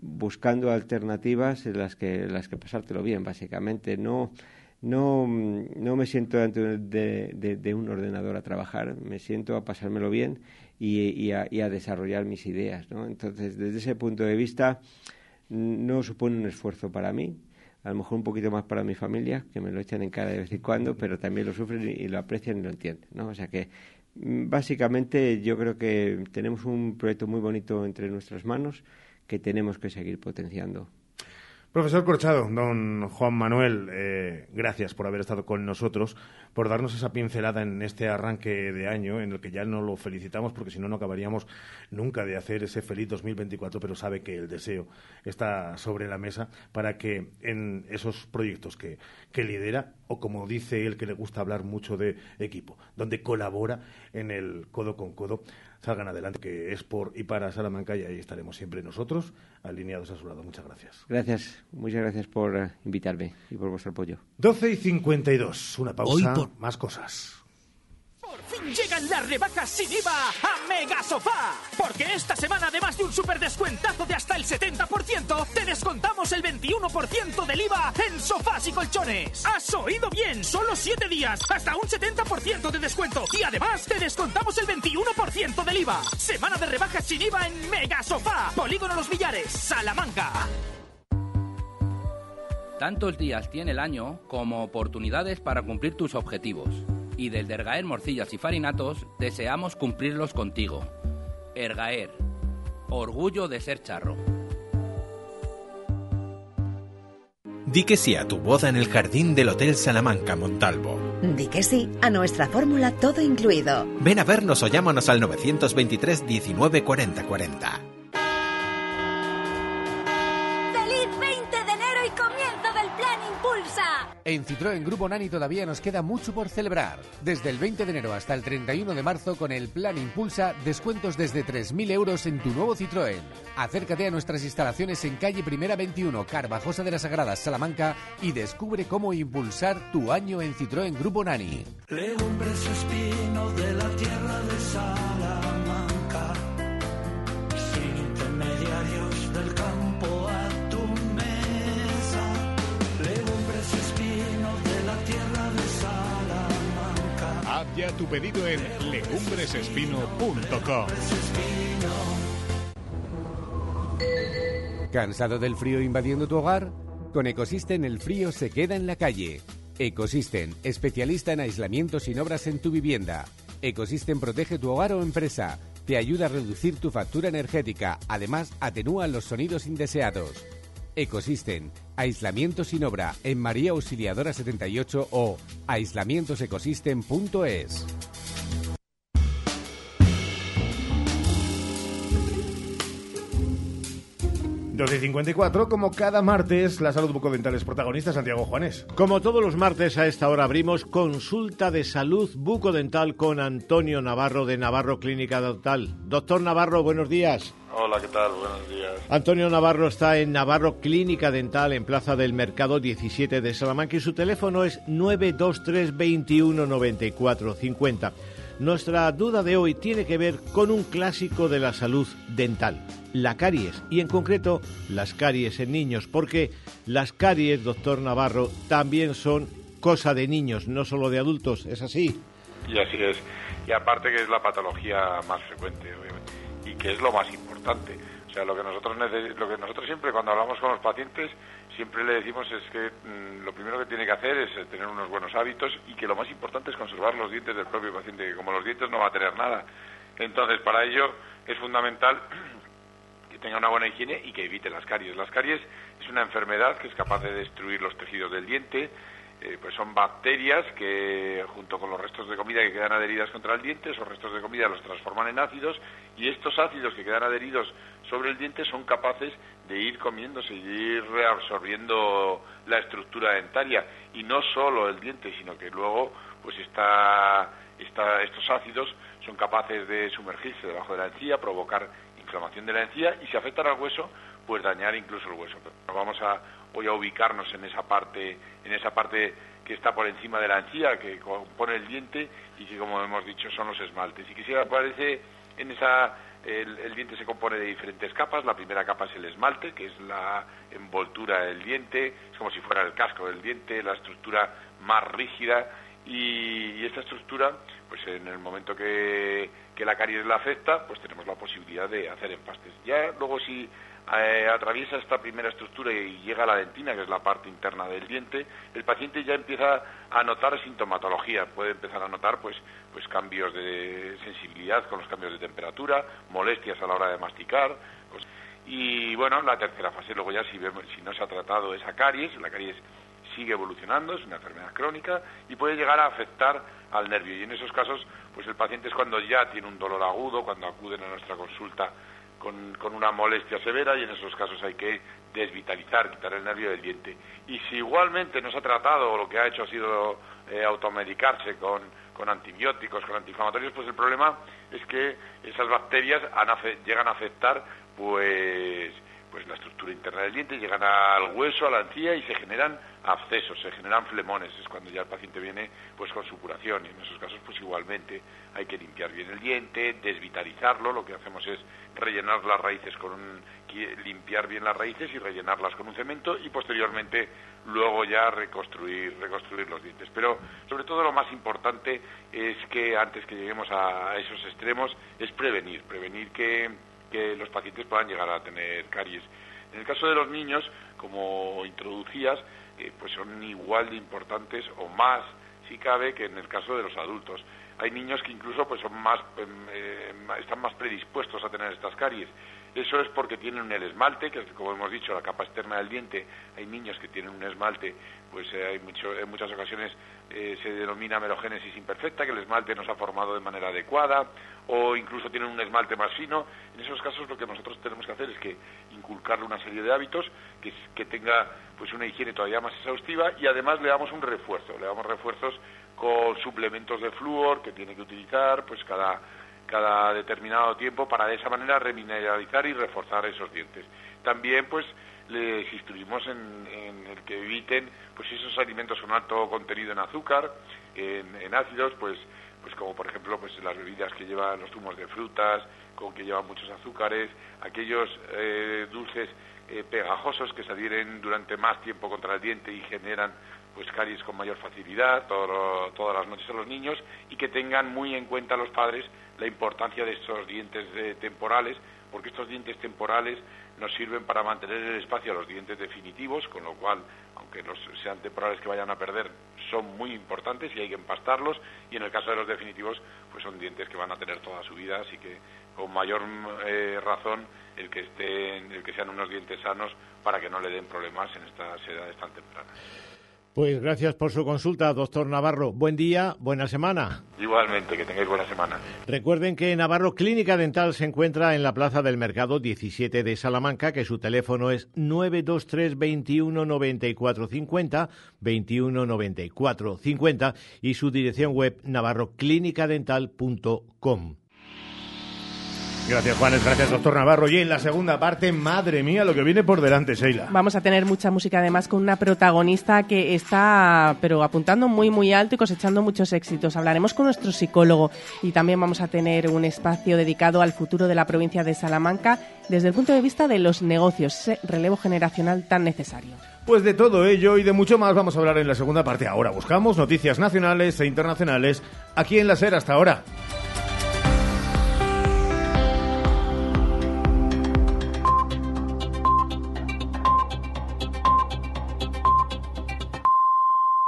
[SPEAKER 12] buscando alternativas en las que, las que pasártelo bien, básicamente. No, no, no me siento delante de, de, un ordenador a trabajar, me siento a pasármelo bien y, a, desarrollar mis ideas. ¿no? Entonces, desde ese punto de vista, no supone un esfuerzo para mí, a lo mejor un poquito más para mi familia, que me lo echan en cara de vez en cuando, pero también lo sufren y, lo aprecian y lo entienden. ¿no? O sea que, básicamente, yo creo que tenemos un proyecto muy bonito entre nuestras manos que tenemos que seguir potenciando.
[SPEAKER 3] Profesor Corchado, don Juan Manuel, eh, gracias por haber estado con nosotros, por darnos esa pincelada en este arranque de año, en el que ya no lo felicitamos, porque si no, no acabaríamos nunca de hacer ese feliz 2024, pero sabe que el deseo está sobre la mesa para que en esos proyectos que, que lidera, o como dice él que le gusta hablar mucho de equipo, donde colabora en el codo con codo, salgan adelante, que es por y para Salamanca y ahí estaremos siempre nosotros alineados a su lado. Muchas gracias.
[SPEAKER 12] Gracias, muchas gracias por eh, invitarme y por vuestro apoyo.
[SPEAKER 3] 12 y 52, una pausa, más cosas.
[SPEAKER 19] Fin llegan las rebajas sin IVA a Mega Sofá. Porque esta semana, además de un super descuentazo de hasta el 70%, te descontamos el 21% del IVA en sofás y colchones. ¿Has oído bien? Solo 7 días, hasta un 70% de descuento. Y además, te descontamos el 21% del IVA. Semana de rebajas sin IVA en Mega Sofá. Polígono Los Villares, Salamanca.
[SPEAKER 20] Tantos días tiene el año como oportunidades para cumplir tus objetivos y del Ergaer Morcillas y Farinatos deseamos cumplirlos contigo. Ergaer, orgullo de ser charro.
[SPEAKER 21] Di que sí a tu boda en el jardín del Hotel Salamanca Montalvo.
[SPEAKER 22] Di que sí a nuestra fórmula todo incluido.
[SPEAKER 21] Ven a vernos o llámanos al 923 19 40 40.
[SPEAKER 23] En Citroën Grupo Nani todavía nos queda mucho por celebrar. Desde el 20 de enero hasta el 31 de marzo con el Plan Impulsa, descuentos desde 3.000 euros en tu nuevo Citroën. Acércate a nuestras instalaciones en calle Primera 21, Carvajosa de las Sagradas, Salamanca y descubre cómo impulsar tu año en Citroën Grupo Nani.
[SPEAKER 24] Legumbres espino de la tierra de Salamanca,
[SPEAKER 25] ya tu pedido en legumbresespino.com.
[SPEAKER 23] ¿Cansado del frío invadiendo tu hogar? Con Ecosystem el frío se queda en la calle. Ecosystem, especialista en aislamiento sin obras en tu vivienda. Ecosystem protege tu hogar o empresa. Te ayuda a reducir tu factura energética. Además, atenúa los sonidos indeseados. Ecosystem, aislamiento sin obra en María Auxiliadora 78 o aislamientosecosystem.es.
[SPEAKER 3] 12.54, como cada martes, la salud bucodental es protagonista, Santiago Juanes.
[SPEAKER 26] Como todos los martes a esta hora abrimos consulta de salud bucodental con Antonio Navarro de Navarro Clínica Dental. Doctor Navarro, buenos días.
[SPEAKER 27] Hola, ¿qué tal? Buenos días.
[SPEAKER 26] Antonio Navarro está en Navarro Clínica Dental en Plaza del Mercado 17 de Salamanca y su teléfono es 923 21 94 50. Nuestra duda de hoy tiene que ver con un clásico de la salud dental, la caries, y en concreto las caries en niños, porque las caries, doctor Navarro, también son cosa de niños, no solo de adultos, ¿es así?
[SPEAKER 27] Y así es. Y aparte que es la patología más frecuente, y que es lo más importante. Lo que nosotros lo que nosotros siempre cuando hablamos con los pacientes siempre le decimos es que mm, lo primero que tiene que hacer es eh, tener unos buenos hábitos y que lo más importante es conservar los dientes del propio paciente, que como los dientes no va a tener nada. Entonces, para ello es fundamental que tenga una buena higiene y que evite las caries. Las caries es una enfermedad que es capaz de destruir los tejidos del diente, eh, pues son bacterias que junto con los restos de comida que quedan adheridas contra el diente, esos restos de comida los transforman en ácidos y estos ácidos que quedan adheridos sobre el diente son capaces de ir comiéndose y ir reabsorbiendo la estructura dentaria y no solo el diente, sino que luego pues está, está, estos ácidos son capaces de sumergirse debajo de la encía, provocar inflamación de la encía y si afectan al hueso, pues dañar incluso el hueso. Pero vamos a voy a ubicarnos en esa parte, en esa parte que está por encima de la encía, que compone el diente y que, como hemos dicho, son los esmaltes. Y que si aparece en esa, el, diente se compone de diferentes capas. La primera capa es el esmalte, que es la envoltura del diente, es como si fuera el casco del diente, la estructura más rígida. Y, esta estructura, pues en el momento que, que la caries la afecta, pues tenemos la posibilidad de hacer empastes. Ya luego si eh, atraviesa esta primera estructura y llega a la dentina, que es la parte interna del diente, el paciente ya empieza a notar sintomatología, puede empezar a notar pues, pues cambios de sensibilidad con los cambios de temperatura, molestias a la hora de masticar. Pues, y bueno, la tercera fase, luego ya si, vemos, si no se ha tratado esa caries, la caries sigue evolucionando, es una enfermedad crónica y puede llegar a afectar al nervio. Y en esos casos, pues el paciente es cuando ya tiene un dolor agudo, cuando acuden a nuestra consulta con, una molestia severa y en esos casos hay que desvitalizar, quitar el nervio del diente. Y si igualmente no se ha tratado o lo que ha hecho ha sido eh, automedicarse con, con, antibióticos, con antiinflamatorios, pues el problema es que esas bacterias llegan a afectar pues pues la estructura interna del diente, llegan al hueso, a la encía y se generan abscesos, se generan flemones, es cuando ya el paciente viene pues con supuración y en esos casos pues igualmente hay que limpiar bien el diente, desvitalizarlo, lo que hacemos es rellenar las raíces con un, limpiar bien las raíces y rellenarlas con un cemento y posteriormente luego ya reconstruir reconstruir los dientes. Pero sobre todo lo más importante es que antes que lleguemos a esos extremos es prevenir, prevenir que que los pacientes puedan llegar a tener caries. En el caso de los niños, como introducías, eh, pues son igual de importantes o más, si cabe, que en el caso de los adultos. Hay niños que incluso pues son más, em, eh, están más predispuestos a tener estas caries. Eso es porque tienen el esmalte, que como hemos dicho, la capa externa del diente. Hay niños que tienen un esmalte, pues eh, hay mucho, en muchas ocasiones eh, se denomina merogénesis imperfecta, que el esmalte no se ha formado de manera adecuada, o incluso tienen un esmalte más fino. En esos casos lo que nosotros tenemos que hacer es que inculcarle una serie de hábitos que, que tenga pues una higiene todavía más exhaustiva y además le damos un refuerzo, le damos refuerzos con suplementos de flúor que tiene que utilizar pues cada cada determinado tiempo para de esa manera remineralizar y reforzar esos dientes. También pues les instruimos en, el que eviten pues esos alimentos con alto contenido en azúcar, en, ácidos, pues pues como por ejemplo pues las bebidas que llevan los zumos de frutas, con que llevan muchos azúcares, aquellos eh, dulces eh, pegajosos que se adhieren durante más tiempo contra el diente y generan pues caries con mayor facilidad todas las noches a los niños y que tengan muy en cuenta los padres la importancia de estos dientes temporales, porque estos dientes temporales nos sirven para mantener el espacio a los dientes definitivos, con lo cual, aunque sean temporales que vayan a perder, son muy importantes y hay que empastarlos, y en el caso de los definitivos, pues son dientes que van a tener toda su vida, así que con mayor eh, razón el que estén, el que sean unos dientes sanos para que no le den problemas en estas edades tan tempranas.
[SPEAKER 26] Pues gracias por su consulta, doctor Navarro. Buen día, buena semana.
[SPEAKER 27] Igualmente, que tengáis buena semana.
[SPEAKER 26] Recuerden que Navarro Clínica Dental se encuentra en la Plaza del Mercado 17 de Salamanca, que su teléfono es 923 21 94 50, 21 94 50 y su dirección web navarroclinicadental.com.
[SPEAKER 3] Gracias, Juanes. Gracias, doctor Navarro. Y en la segunda parte, madre mía, lo que viene por delante, Sheila.
[SPEAKER 4] Vamos a tener mucha música, además, con una protagonista que está, pero apuntando muy, muy alto y cosechando muchos éxitos. Hablaremos con nuestro psicólogo y también vamos a tener un espacio dedicado al futuro de la provincia de Salamanca desde el punto de vista de los negocios, ese relevo generacional tan necesario.
[SPEAKER 3] Pues de todo ello y de mucho más vamos a hablar en la segunda parte. Ahora buscamos noticias nacionales e internacionales aquí en la SER hasta ahora.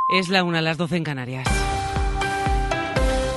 [SPEAKER 28] Es la una, las doce en Canarias.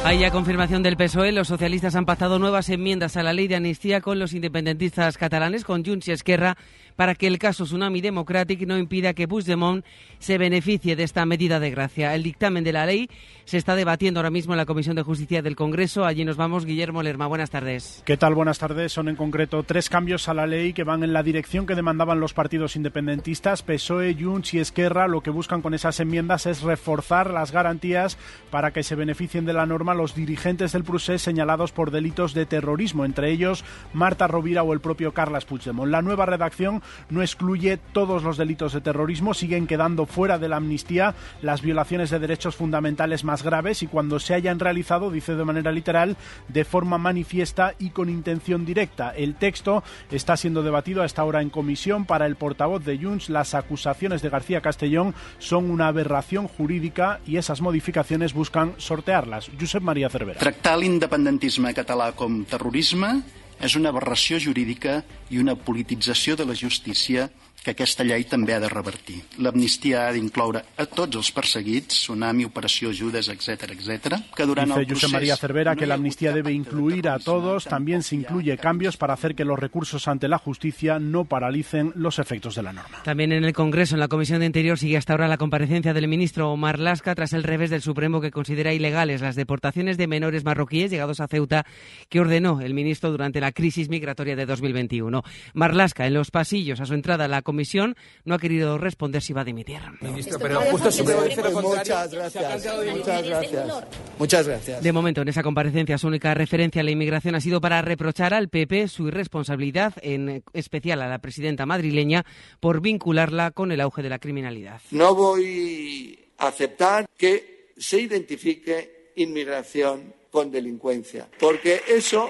[SPEAKER 28] Hay ya confirmación del PSOE. Los socialistas han pactado nuevas enmiendas a la ley de amnistía con los independentistas catalanes, con Junts y Esquerra, para que el caso Tsunami Democratic no impida que Puigdemont se beneficie de esta medida de gracia. El dictamen de la ley se está debatiendo ahora mismo en la Comisión de Justicia del Congreso. Allí nos vamos. Guillermo Lerma, buenas tardes.
[SPEAKER 29] ¿Qué tal? Buenas tardes. Son en concreto tres cambios a la ley que van en la dirección que demandaban los partidos independentistas, PSOE, Junts y Esquerra. Lo que buscan con esas enmiendas es reforzar las garantías para que se beneficien de la norma los dirigentes del procés señalados por delitos de terrorismo, entre ellos Marta Rovira o el propio Carles Puigdemont. La nueva redacción no excluye todos los delitos de terrorismo, siguen quedando fuera de la amnistía las violaciones de derechos fundamentales más graves y cuando se hayan realizado, dice de manera literal, de forma manifiesta y con intención directa. El texto está siendo debatido a esta hora en comisión para el portavoz de Junts. Las acusaciones de García Castellón son una aberración jurídica y esas modificaciones buscan sortearlas. Josep María Cervera.
[SPEAKER 30] Tractar l'independentisme català com terrorisme és una aberració jurídica i una politització de la justícia que aquesta llei també ha de revertir. L'amnistia ha d'incloure a tots els perseguits, Tsunami, Operació Judes, etc etc. que durant
[SPEAKER 29] Dice
[SPEAKER 30] el
[SPEAKER 29] José
[SPEAKER 30] procés...
[SPEAKER 29] María Cervera que la amnistía debe incluir a todos. También se incluye cambios para hacer que los recursos ante la justicia no paralicen los efectos de la norma.
[SPEAKER 28] También en el Congreso, en la Comisión de Interior, sigue hasta ahora la comparecencia del ministro Omar Lasca tras el revés del Supremo que considera ilegales las deportaciones de menores marroquíes llegados a Ceuta que ordenó el ministro durante la crisis migratoria de 2021. Marlasca, en los pasillos a su entrada a la comisión, no ha querido responder si va a dimitir.
[SPEAKER 31] Ministro, pero justo el Supremo dice lo contrario.
[SPEAKER 32] Muchas gracias. Muchas gracias. Muchas gracias.
[SPEAKER 28] De momento, en esa comparecencia, su única referencia a la inmigración ha sido para reprochar al PP su irresponsabilidad, en especial a la presidenta madrileña, por vincularla con el auge de la criminalidad.
[SPEAKER 32] No voy a aceptar que se identifique inmigración con delincuencia, porque eso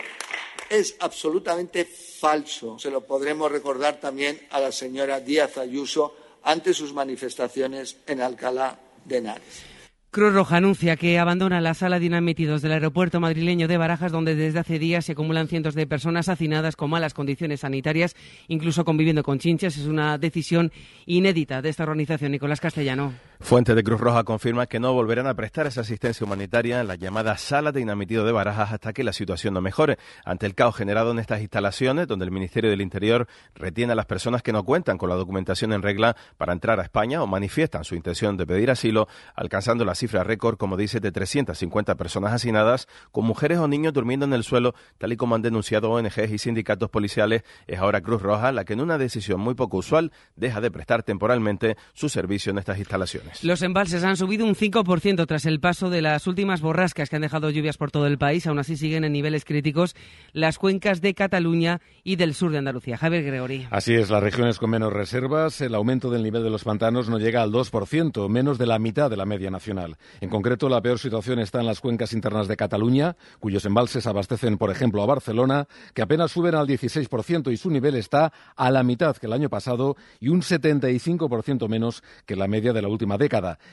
[SPEAKER 32] es absolutamente falso. Se lo podremos recordar también a la señora Díaz Ayuso ante sus manifestaciones en Alcalá de Henares.
[SPEAKER 28] Cruz Roja anuncia que abandona la sala de inadmitidos del aeropuerto madrileño de Barajas, donde desde hace días se acumulan cientos de personas hacinadas con malas condiciones sanitarias, incluso conviviendo con chinches. Es una decisión inédita de esta organización. Nicolás Castellano.
[SPEAKER 25] Fuentes de Cruz Roja confirman que no volverán a prestar esa asistencia humanitaria en la llamada sala de inadmitidos de Barajas hasta que la situación no mejore. Ante el caos generado en estas instalaciones, donde el Ministerio del Interior retiene a las personas que no cuentan con la documentación en regla para entrar a España o manifiestan su intención de pedir asilo, alcanzando la cifra récord, como dice, de 350 personas hacinadas, con mujeres o niños durmiendo en el suelo, tal y como han denunciado ONGs y sindicatos policiales, es ahora Cruz Roja la que en una decisión muy poco usual deja de prestar temporalmente su servicio en estas instalaciones.
[SPEAKER 28] Los embalses han subido un 5% tras el paso de las últimas borrascas que han dejado lluvias por todo el país. Aún así siguen en niveles críticos las cuencas de Cataluña y del sur de Andalucía. Javier Gregory.
[SPEAKER 33] Así es, las regiones con menos reservas, el aumento del nivel de los pantanos no llega al 2%, menos de la mitad de la media nacional. En concreto, la peor situación está en las cuencas internas de Cataluña, cuyos embalses abastecen, por ejemplo, a Barcelona, que apenas suben al 16% y su nivel está a la mitad que el año pasado y un 75% menos que la media de la última década.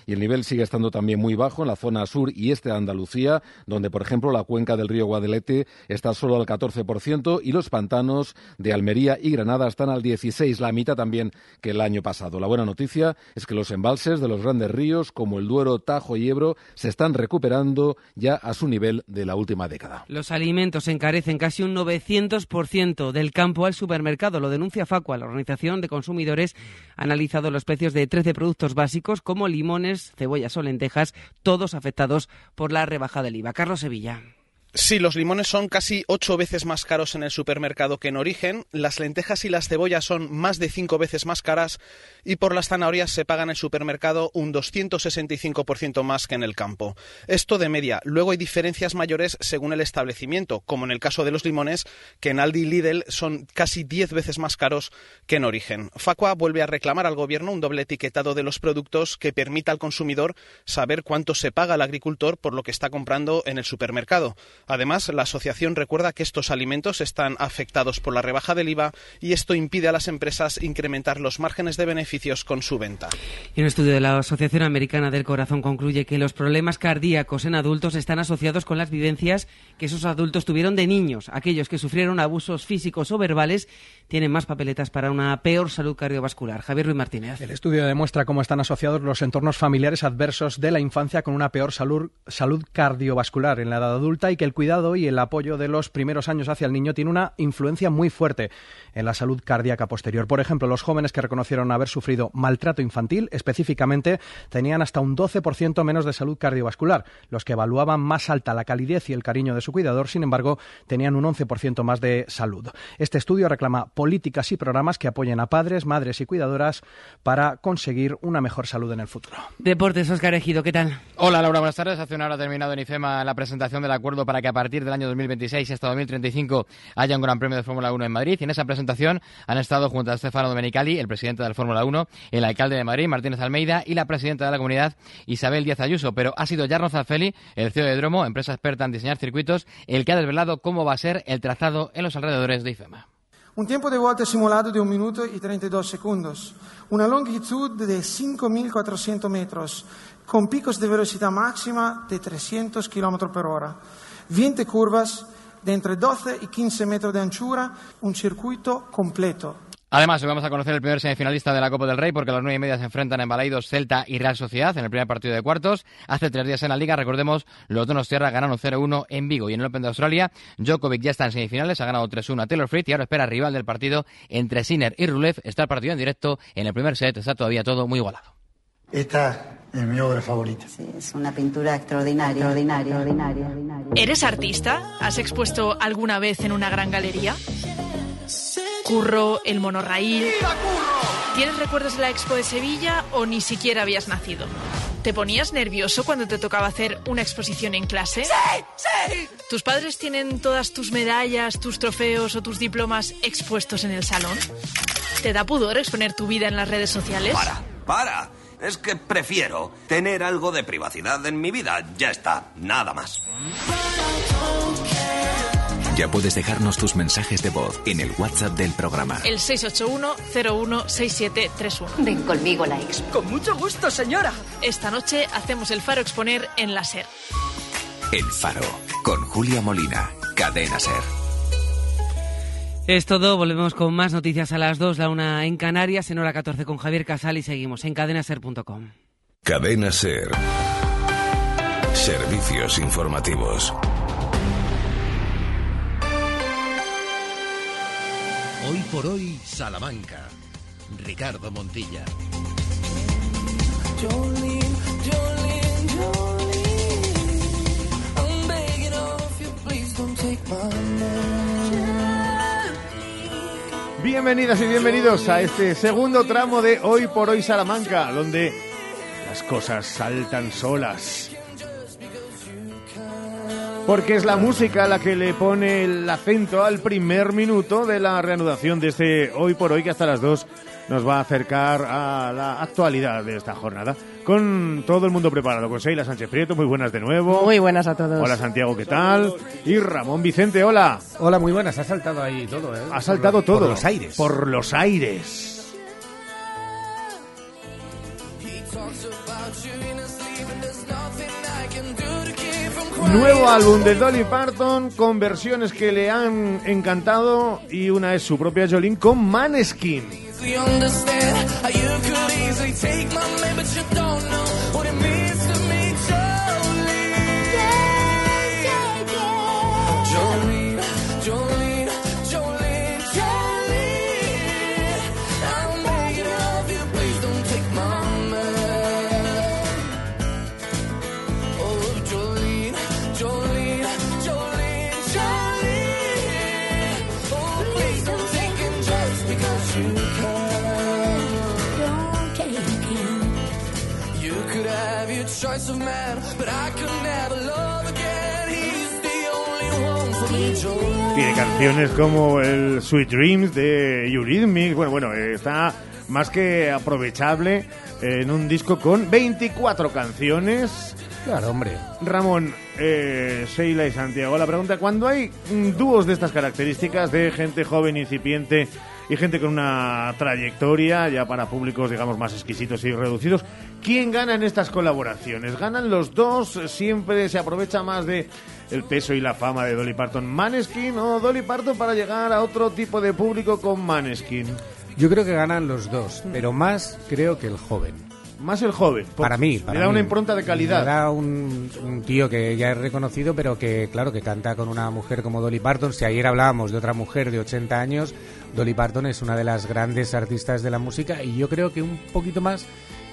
[SPEAKER 33] Y el nivel sigue estando también muy bajo en la zona sur y este de Andalucía, donde, por ejemplo, la cuenca del río Guadelete está solo al 14% y los pantanos de Almería y Granada están al 16%, la mitad también que el año pasado. La buena noticia es que los embalses de los grandes ríos, como el Duero, Tajo y Ebro, se están recuperando ya a su nivel de la última década.
[SPEAKER 28] Los alimentos encarecen casi un 900% del campo al supermercado. Lo denuncia Facua. La Organización de Consumidores ha analizado los precios de 13 productos básicos como como limones, cebollas o lentejas, todos afectados por la rebaja del IVA. Carlos Sevilla.
[SPEAKER 34] Sí, los limones son casi ocho veces más caros en el supermercado que en origen, las lentejas y las cebollas son más de cinco veces más caras y por las zanahorias se paga en el supermercado un 265% más que en el campo. Esto de media. Luego hay diferencias mayores según el establecimiento, como en el caso de los limones, que en Aldi y Lidl son casi diez veces más caros que en origen. Facua vuelve a reclamar al gobierno un doble etiquetado de los productos que permita al consumidor saber cuánto se paga al agricultor por lo que está comprando en el supermercado. Además, la asociación recuerda que estos alimentos están afectados por la rebaja del IVA y esto impide a las empresas incrementar los márgenes de beneficios con su venta.
[SPEAKER 28] Y un estudio de la Asociación Americana del Corazón concluye que los problemas cardíacos en adultos están asociados con las vivencias que esos adultos tuvieron de niños. Aquellos que sufrieron abusos físicos o verbales tienen más papeletas para una peor salud cardiovascular. Javier Ruiz Martínez.
[SPEAKER 35] El estudio demuestra cómo están asociados los entornos familiares adversos de la infancia con una peor salud, salud cardiovascular en la edad adulta y que el cuidado y el apoyo de los primeros años hacia el niño tiene una influencia muy fuerte en la salud cardíaca posterior. Por ejemplo, los jóvenes que reconocieron haber sufrido maltrato infantil, específicamente, tenían hasta un 12% menos de salud cardiovascular. Los que evaluaban más alta la calidez y el cariño de su cuidador, sin embargo, tenían un 11% más de salud. Este estudio reclama políticas y programas que apoyen a padres, madres y cuidadoras para conseguir una mejor salud en el futuro.
[SPEAKER 28] Deportes, Oscar Ejido, ¿qué tal?
[SPEAKER 36] Hola Laura, buenas tardes. Hace una hora ha terminado en IFEMA la presentación del acuerdo para que a partir del año 2026 hasta 2035 haya un Gran Premio de Fórmula 1 en Madrid. Y en esa presentación han estado junto a Stefano Domenicali, el presidente de la Fórmula 1, el alcalde de Madrid, Martínez Almeida, y la presidenta de la comunidad, Isabel Díaz Ayuso. Pero ha sido Jarno Zafeli, el CEO de Dromo, empresa experta en diseñar circuitos, el que ha desvelado cómo va a ser el trazado en los alrededores de IFEMA.
[SPEAKER 37] Un tiempo de vuelta simulado de 1 minuto y 32 segundos. Una longitud de 5.400 metros, con picos de velocidad máxima de 300 km por hora. 20 curvas de entre 12 y 15 metros de anchura, un circuito completo.
[SPEAKER 36] Además, hoy vamos a conocer el primer semifinalista de la Copa del Rey porque a las nueve y media se enfrentan en Balaidos Celta y Real Sociedad en el primer partido de cuartos. Hace tres días en la Liga, recordemos, los Donos Tierra ganaron 0-1 en Vigo y en el Open de Australia. Djokovic ya está en semifinales, ha ganado 3-1 a Taylor Fritz y ahora espera rival del partido entre Sinner y Rublev. Está el partido en directo en el primer set, está todavía todo muy igualado.
[SPEAKER 38] Esta es mi obra favorita.
[SPEAKER 39] Sí, es una pintura extraordinaria, extraordinaria, extraordinaria.
[SPEAKER 40] ¿Eres artista? ¿Has expuesto alguna vez en una gran galería? Curro, el monorraíl. ¿Tienes recuerdos de la Expo de Sevilla o ni siquiera habías nacido? ¿Te ponías nervioso cuando te tocaba hacer una exposición en clase? ¡Sí! ¡Sí! ¿Tus padres tienen todas tus medallas, tus trofeos o tus diplomas expuestos en el salón? ¿Te da pudor exponer tu vida en las redes sociales?
[SPEAKER 41] Para, para. Es que prefiero tener algo de privacidad en mi vida. Ya está, nada más.
[SPEAKER 21] Ya puedes dejarnos tus mensajes de voz en el WhatsApp del programa.
[SPEAKER 40] El 681-016731.
[SPEAKER 39] Ven conmigo, la.
[SPEAKER 40] Con mucho gusto, señora. Esta noche hacemos el faro exponer en la SER.
[SPEAKER 21] El Faro, con Julia Molina, Cadena Ser.
[SPEAKER 28] Es todo, volvemos con más noticias a las 2, la una en Canarias, en hora 14 con Javier Casal y seguimos en cadenaser.com.
[SPEAKER 42] Cadena Ser. Servicios informativos.
[SPEAKER 43] Hoy por hoy, Salamanca. Ricardo Montilla.
[SPEAKER 3] Bienvenidas y bienvenidos a este segundo tramo de Hoy por Hoy Salamanca, donde las cosas saltan solas. Porque es la música la que le pone el acento al primer minuto de la reanudación de este Hoy por Hoy, que hasta las dos nos va a acercar a la actualidad de esta jornada. Con todo el mundo preparado, con Sheila Sánchez Prieto, muy buenas de nuevo.
[SPEAKER 4] Muy buenas a todos.
[SPEAKER 3] Hola Santiago, ¿qué tal? Y Ramón Vicente, hola.
[SPEAKER 31] Hola, muy buenas. Ha saltado ahí todo, ¿eh?
[SPEAKER 3] Ha saltado todo.
[SPEAKER 31] Por los aires.
[SPEAKER 3] Por los aires. Nuevo álbum de Dolly Parton con versiones que le han encantado y una es su propia Jolene con Maneskin.
[SPEAKER 44] We understand how you could easily take my man, but you don't know what it means. Choice of man, but I could never love again. He's the only one for me, Joe.
[SPEAKER 3] Tiene canciones como el Sweet Dreams de Eurythmics. Bueno, bueno, está más que aprovechable en un disco con 24 canciones.
[SPEAKER 31] Claro, hombre.
[SPEAKER 3] Ramón, eh, Sheila y Santiago, la pregunta, cuando hay mm, dúos de estas características de gente joven, incipiente y gente con una trayectoria ya para públicos, digamos, más exquisitos y reducidos, ¿quién gana en estas colaboraciones? ¿Ganan los dos? ¿Siempre se aprovecha más de el peso y la fama de Dolly Parton Maneskin o Dolly Parton para llegar a otro tipo de público con Maneskin?
[SPEAKER 31] Yo creo que ganan los dos, pero más creo que el joven.
[SPEAKER 3] Más el joven.
[SPEAKER 31] Para mí. Para
[SPEAKER 3] le da
[SPEAKER 31] mí.
[SPEAKER 3] una impronta de calidad.
[SPEAKER 31] Le da un, un tío que ya es reconocido, pero que, claro, que canta con una mujer como Dolly Parton. Si ayer hablábamos de otra mujer de 80 años, Dolly Parton es una de las grandes artistas de la música y yo creo que un poquito más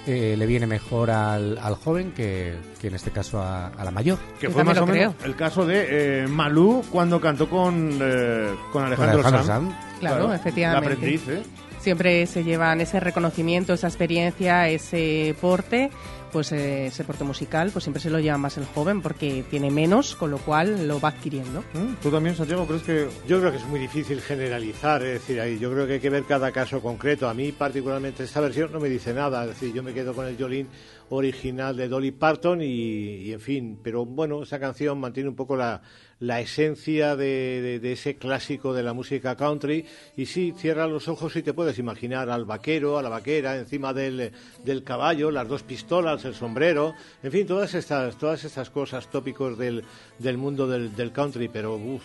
[SPEAKER 31] eh, le viene mejor al, al joven que, que en este caso a, a la mayor.
[SPEAKER 3] Que fue más o menos el caso de eh, Malú cuando cantó con, eh, con Alejandro,
[SPEAKER 31] Alejandro
[SPEAKER 3] Sanz.
[SPEAKER 31] Sanz.
[SPEAKER 4] Claro, efectivamente.
[SPEAKER 3] La aprendiz, ¿eh?
[SPEAKER 4] Siempre se llevan ese reconocimiento, esa experiencia, ese porte, pues eh, ese porte musical, pues siempre se lo lleva más el joven porque tiene menos, con lo cual lo va adquiriendo.
[SPEAKER 3] ¿Tú también, Santiago, crees que...?
[SPEAKER 5] Yo creo que es muy difícil generalizar, es decir, ahí yo creo que hay que ver cada caso concreto. A mí particularmente esta versión no me dice nada, es decir, yo me quedo con el Jolín original de Dolly Parton y, y, en fin, pero bueno, esa canción mantiene un poco la, la esencia de, de, de, ese clásico de la música country y sí, cierra los ojos y te puedes imaginar al vaquero, a la vaquera, encima del, del caballo, las dos pistolas, el sombrero, en fin, todas estas, todas estas cosas tópicos del, del mundo del, del country, pero uff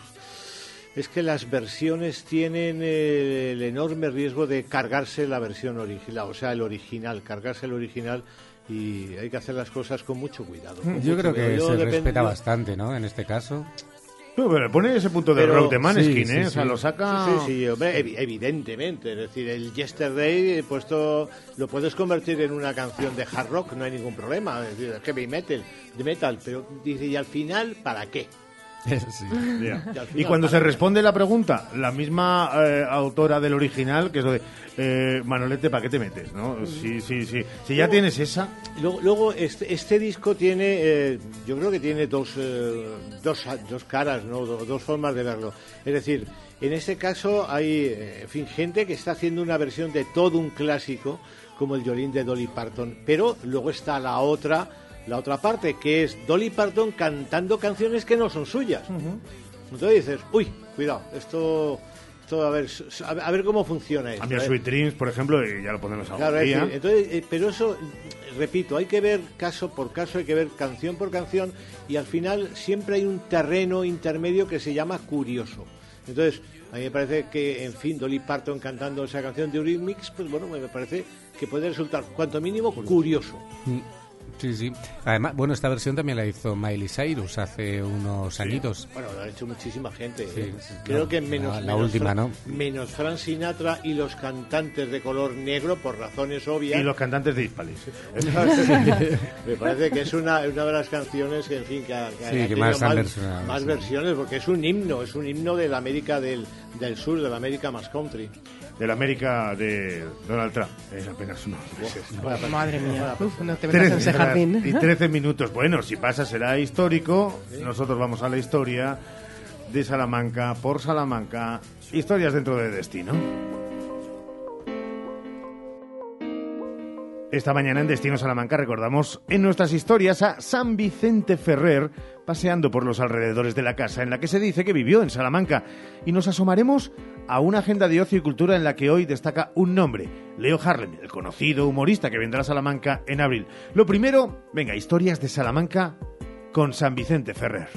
[SPEAKER 5] es que las versiones tienen el, enorme riesgo de cargarse la versión original, o sea, el original, cargarse el original y hay que hacer las cosas con mucho cuidado. Con
[SPEAKER 31] Yo
[SPEAKER 5] mucho
[SPEAKER 31] creo que
[SPEAKER 5] cuidado.
[SPEAKER 31] se
[SPEAKER 5] Yo depende-
[SPEAKER 31] respeta bastante, ¿no? En este caso.
[SPEAKER 3] No, pero pone ese punto de
[SPEAKER 5] Pero-
[SPEAKER 3] rock de Maneskin,
[SPEAKER 31] sí,
[SPEAKER 3] ¿eh?
[SPEAKER 31] sí,
[SPEAKER 3] O sea,
[SPEAKER 31] sí.
[SPEAKER 3] lo saca...
[SPEAKER 5] Sí, sí, hombre, evidentemente. Es decir, el Yesterday eh, puesto lo puedes convertir en una canción de hard rock, no hay ningún problema. Es decir, heavy metal, de metal. Pero dice, ¿y al final para qué? Y
[SPEAKER 3] cuando se responde la pregunta, la misma eh, autora del original, que es lo de eh, Manolete, ¿para qué te metes? ¿no? Sí, sí, sí. Si ya
[SPEAKER 5] Luego-
[SPEAKER 3] tienes esa,
[SPEAKER 5] Luego, luego este, este disco tiene, eh, yo creo que tiene dos, eh, dos, dos caras, ¿no? Do- dos formas de verlo. Es decir, en este caso hay, eh, en fin, gente que está haciendo una versión de todo un clásico, como el violín de Dolly Parton, pero luego está la otra, la otra parte, que es Dolly Parton cantando canciones que no son suyas. Entonces dices, uy, cuidado, esto, esto a, ver, a ver- cómo funciona esto.
[SPEAKER 3] a mí
[SPEAKER 5] ¿eh?
[SPEAKER 3] Sweet Dreams, por ejemplo, y ya lo ponemos algún
[SPEAKER 5] Claro,
[SPEAKER 3] día.
[SPEAKER 5] entonces, eh, pero eso, repito, hay que ver caso por caso, hay que ver canción por canción y al final siempre hay un terreno intermedio que se llama curioso. Entonces, a mí me parece que, en fin, Dolly Parton cantando esa canción de Eurythmics, pues bueno, me parece que puede resultar, cuanto mínimo, curioso.
[SPEAKER 31] Mm, Sí, sí. Además, bueno, esta versión también la hizo Miley Cyrus hace unos añitos.
[SPEAKER 5] Bueno, lo ha hecho muchísima gente.
[SPEAKER 31] Sí,
[SPEAKER 5] ¿eh? Creo
[SPEAKER 31] no,
[SPEAKER 5] que menos,
[SPEAKER 31] la- la
[SPEAKER 5] menos
[SPEAKER 31] última,
[SPEAKER 5] Fran-
[SPEAKER 31] ¿no?
[SPEAKER 5] menos Frank Sinatra y los cantantes de color negro, por razones obvias.
[SPEAKER 3] Y los cantantes de Hispalis.
[SPEAKER 5] Me parece que es una, una de las canciones que, en fin, que, ha- que
[SPEAKER 31] Sí, más versionado,
[SPEAKER 5] más
[SPEAKER 31] sí.
[SPEAKER 5] versiones, porque es un himno, es un himno de la América del, del sur, de la América más country.
[SPEAKER 3] De la América de Donald Trump. Es apenas unos meses.
[SPEAKER 4] Madre mía, uf, no te metas en ese jardín.
[SPEAKER 3] Y 13 minutos. Bueno, si pasa será histórico. Nosotros vamos a la historia de Salamanca por Salamanca. Historias dentro de destino. Esta mañana en Destino Salamanca recordamos en nuestras historias a San Vicente Ferrer paseando por los alrededores de la casa en la que se dice que vivió en Salamanca y nos asomaremos a una agenda de ocio y cultura en la que hoy destaca un nombre, Leo Harlem, el conocido humorista que vendrá a Salamanca en abril. Lo primero, venga, historias de Salamanca con San Vicente Ferrer.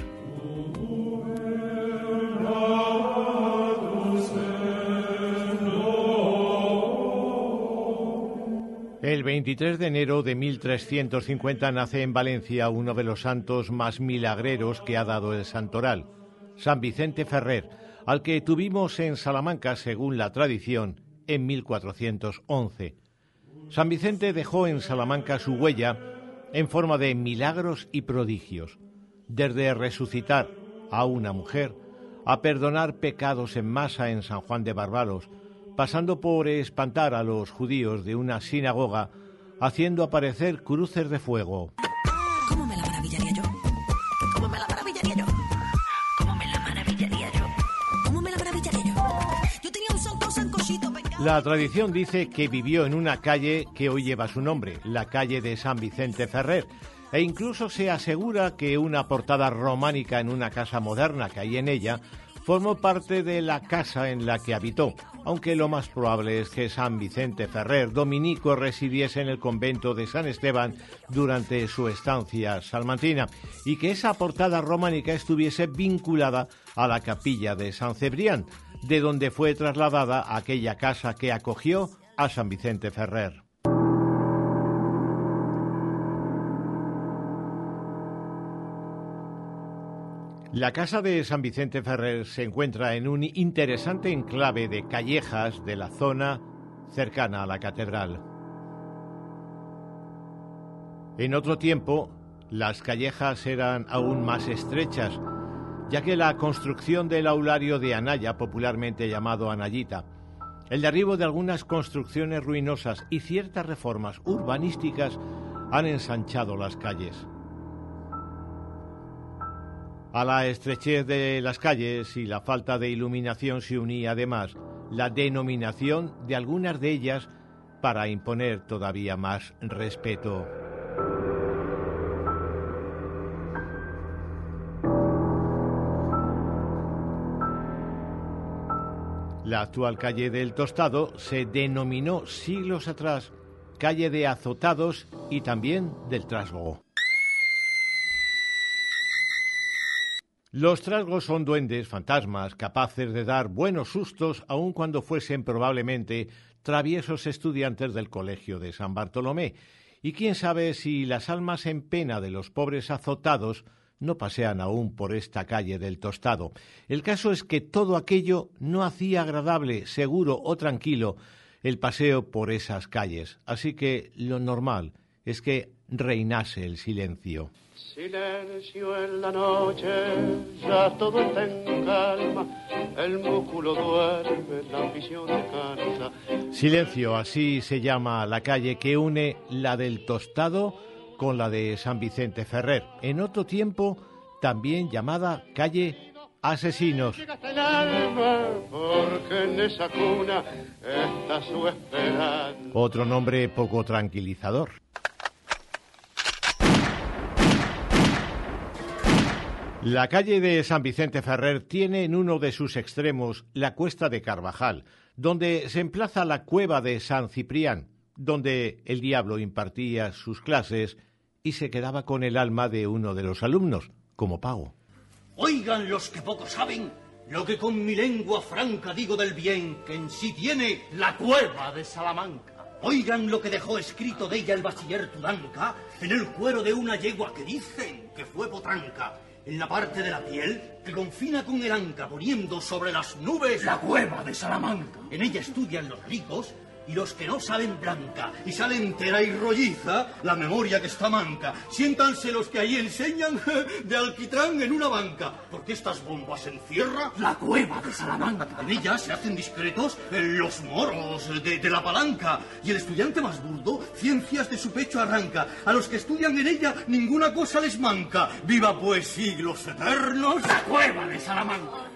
[SPEAKER 5] El 23 de enero de 1350 nace en Valencia uno de los santos más milagreros que ha dado el santoral, San Vicente Ferrer, al que tuvimos en Salamanca, según la tradición, en 1411. San Vicente dejó en Salamanca su huella en forma de milagros y prodigios, desde resucitar a una mujer, a perdonar pecados en masa en San Juan de Barbaros, pasando por espantar a los judíos de una sinagoga haciendo aparecer cruces de fuego.
[SPEAKER 45] ¿Cómo me la maravillaría yo? ¿Cómo me la maravillaría yo? ¿Cómo me la maravillaría yo? ¿Cómo me la maravillaría yo? Yo tenía un santo sancochito pegado.
[SPEAKER 5] La tradición dice que vivió en una calle que hoy lleva su nombre, la calle de San Vicente Ferrer, e incluso se asegura que una portada románica en una casa moderna que hay en ella formó parte de la casa en la que habitó, aunque lo más probable es que San Vicente Ferrer dominico residiese en el convento de San Esteban durante su estancia salmantina y que esa portada románica estuviese vinculada a la capilla de San Cebrián, de donde fue trasladada aquella casa que acogió a San Vicente Ferrer. La casa de San Vicente Ferrer se encuentra en un interesante enclave de callejas de la zona cercana a la catedral. En otro tiempo, las callejas eran aún más estrechas, ya que la construcción del aulario de Anaya, popularmente llamado Anayita, el derribo de algunas construcciones ruinosas y ciertas reformas urbanísticas han ensanchado las calles. A la estrechez de las calles y la falta de iluminación se unía además la denominación de algunas de ellas para imponer todavía más respeto. La actual calle del Tostado se denominó siglos atrás calle de Azotados y también del Trasgo. Los trasgos son duendes, fantasmas, capaces de dar buenos sustos, aun cuando fuesen probablemente traviesos estudiantes del colegio de San Bartolomé. Y quién sabe si las almas en pena de los pobres azotados no pasean aún por esta calle del tostado. El caso es que todo aquello no hacía agradable, seguro o tranquilo el paseo por esas calles. Así que lo normal es que reinase el silencio.
[SPEAKER 46] Silencio en la noche, ya todo está en calma, el músculo duerme, la visión descansa.
[SPEAKER 5] Silencio, así se llama la calle que une la del Tostado con la de San Vicente Ferrer. En otro tiempo, también llamada calle Asesinos.
[SPEAKER 46] Llegaste el alma, porque en esa cuna está su esperanza.
[SPEAKER 5] Otro nombre poco tranquilizador. La calle de San Vicente Ferrer tiene en uno de sus extremos la cuesta de Carvajal, donde se emplaza la cueva de San Ciprián, donde el diablo impartía sus clases y se quedaba con el alma de uno de los alumnos, como pago.
[SPEAKER 47] Oigan los que poco saben lo que con mi lengua franca digo del bien que en sí tiene la cueva de Salamanca. Oigan lo que dejó escrito de ella el bachiller Tudanca en el cuero de una yegua que dicen que fue potranca. En la parte de la piel que confina con el anca poniendo sobre las nubes la cueva de Salamanca. En ella estudian los ricos y los que no salen blanca y sale entera y rolliza la memoria que está manca. Siéntanse los que ahí enseñan de alquitrán en una banca, porque estas bombas encierra la cueva de Salamanca. En ella se hacen discretos los moros de, de la palanca y el estudiante más burdo ciencias de su pecho arranca. A los que estudian en ella ninguna cosa les manca. Viva pues siglos eternos la cueva de Salamanca.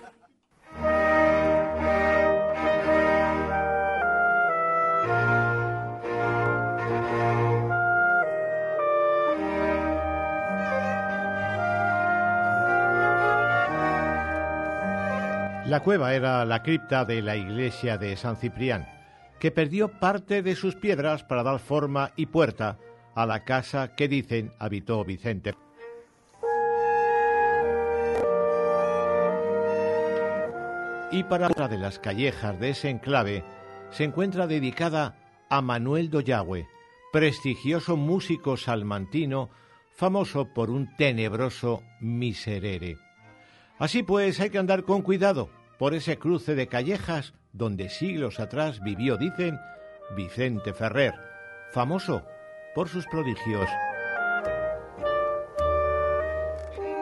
[SPEAKER 5] La cueva era la cripta de la iglesia de San Ciprián, que perdió parte de sus piedras para dar forma y puerta a la casa que dicen habitó Vicente. Y para otra de las callejas de ese enclave se encuentra dedicada a Manuel Doyagüe, prestigioso músico salmantino famoso por un tenebroso miserere. Así pues, hay que andar con cuidado por ese cruce de callejas donde siglos atrás vivió, dicen, Vicente Ferrer, famoso por sus prodigios.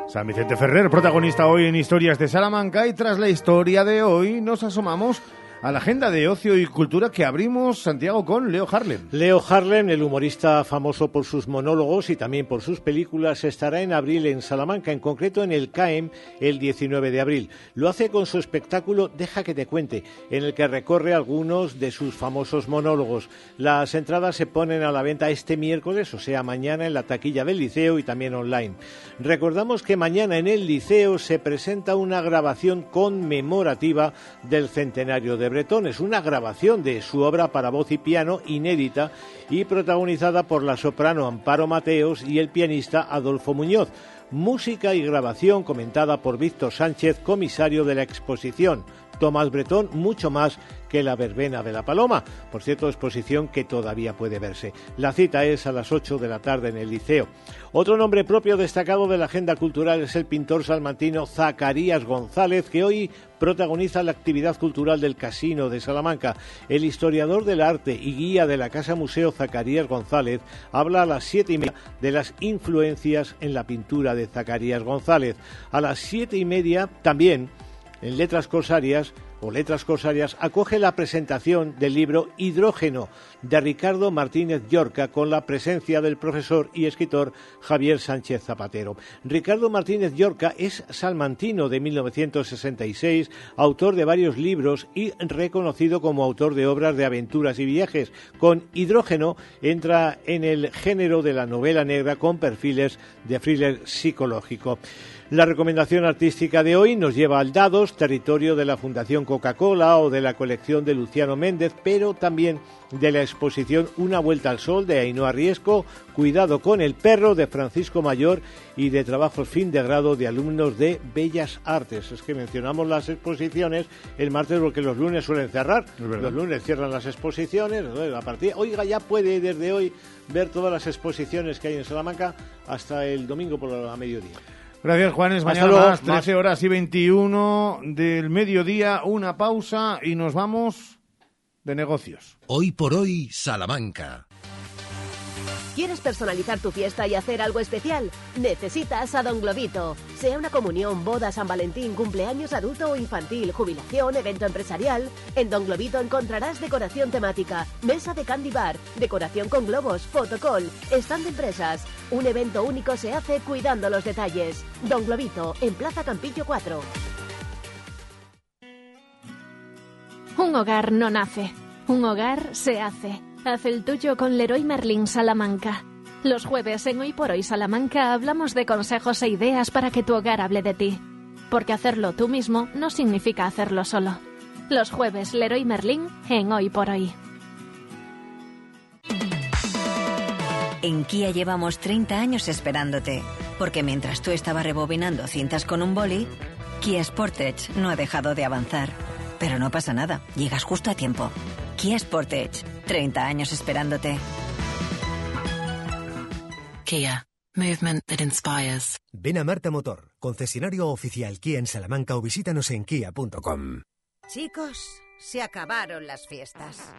[SPEAKER 3] San Vicente Ferrer, protagonista hoy en Historias de Salamanca, y tras la historia de hoy nos asomamos a la agenda de ocio y cultura que abrimos, Santiago, con Leo Harlem.
[SPEAKER 5] Leo Harlem, el humorista famoso por sus monólogos y también por sus películas, estará en abril en Salamanca, en concreto en el CAEM el 19 de abril. Lo hace con su espectáculo Deja que te cuente, en el que recorre algunos de sus famosos monólogos. Las entradas se ponen a la venta este miércoles, o sea, mañana en la taquilla del Liceo y también online. Recordamos que mañana en el Liceo se presenta una grabación conmemorativa del centenario de Bretón. Es una grabación de su obra para voz y piano inédita y protagonizada por la soprano Amparo Mateos y el pianista Adolfo Muñoz. Música y grabación comentada por Víctor Sánchez, comisario de la exposición. Tomás Bretón, mucho más que la verbena de la Paloma. Por cierto, exposición que todavía puede verse. La cita es a las 8 de la tarde en el Liceo. Otro nombre propio destacado de la agenda cultural es el pintor salmantino Zacarías González, que hoy protagoniza la actividad cultural del Casino de Salamanca. El historiador del arte y guía de la Casa Museo Zacarías González habla a las siete y media de las influencias en la pintura de Zacarías González. A las siete y media también en Letras Corsarias o Letras Corsarias acoge la presentación del libro Hidrógeno de Ricardo Martínez Llorca con la presencia del profesor y escritor Javier Sánchez Zapatero. Ricardo Martínez Llorca es salmantino de 1966, autor de varios libros y reconocido como autor de obras de aventuras y viajes. Con Hidrógeno entra en el género de la novela negra con perfiles de thriller psicológico. La recomendación artística de hoy nos lleva al Dados, territorio de la Fundación Coca-Cola o de la colección de Luciano Méndez, pero también de la exposición Una Vuelta al Sol de Ainhoa Riesco, Cuidado con el Perro de Francisco Mayor y de trabajos fin de grado de alumnos de Bellas Artes. Es que mencionamos las exposiciones el martes porque los lunes suelen cerrar. Los lunes cierran las exposiciones. A partir, oiga, ya puede desde hoy ver todas las exposiciones que hay en Salamanca hasta el domingo por la mediodía.
[SPEAKER 3] Gracias, Juanes.
[SPEAKER 5] Hasta
[SPEAKER 3] Mañana
[SPEAKER 5] luego.
[SPEAKER 3] más, 13 horas y 21 del mediodía, una pausa y nos vamos de negocios.
[SPEAKER 43] Hoy por hoy, Salamanca.
[SPEAKER 48] ¿Quieres personalizar tu fiesta y hacer algo especial? Necesitas a Don Globito. Sea una comunión, boda, San Valentín, cumpleaños adulto o infantil, jubilación, evento empresarial, en Don Globito encontrarás decoración temática, mesa de candy bar, decoración con globos, fotocall, stand de empresas. Un evento único se hace cuidando los detalles. Don Globito, en Plaza Campillo 4.
[SPEAKER 49] Un hogar no nace, un hogar se hace. Haz el tuyo con Leroy Merlin Salamanca. Los jueves en Hoy por Hoy Salamanca hablamos de consejos e ideas para que tu hogar hable de ti. Porque hacerlo tú mismo no significa hacerlo solo. Los jueves Leroy Merlin en Hoy por Hoy.
[SPEAKER 11] En Kia llevamos 30 años esperándote, porque mientras tú estabas rebobinando cintas con un boli, Kia Sportage no ha dejado de avanzar. Pero no pasa nada, llegas justo a tiempo. Kia Sportage, 30 años esperándote.
[SPEAKER 50] Kia. Movement that inspires.
[SPEAKER 51] Ven a Marta Motor, concesionario oficial Kia en Salamanca o visítanos en kia.com.
[SPEAKER 52] Chicos, se acabaron las fiestas.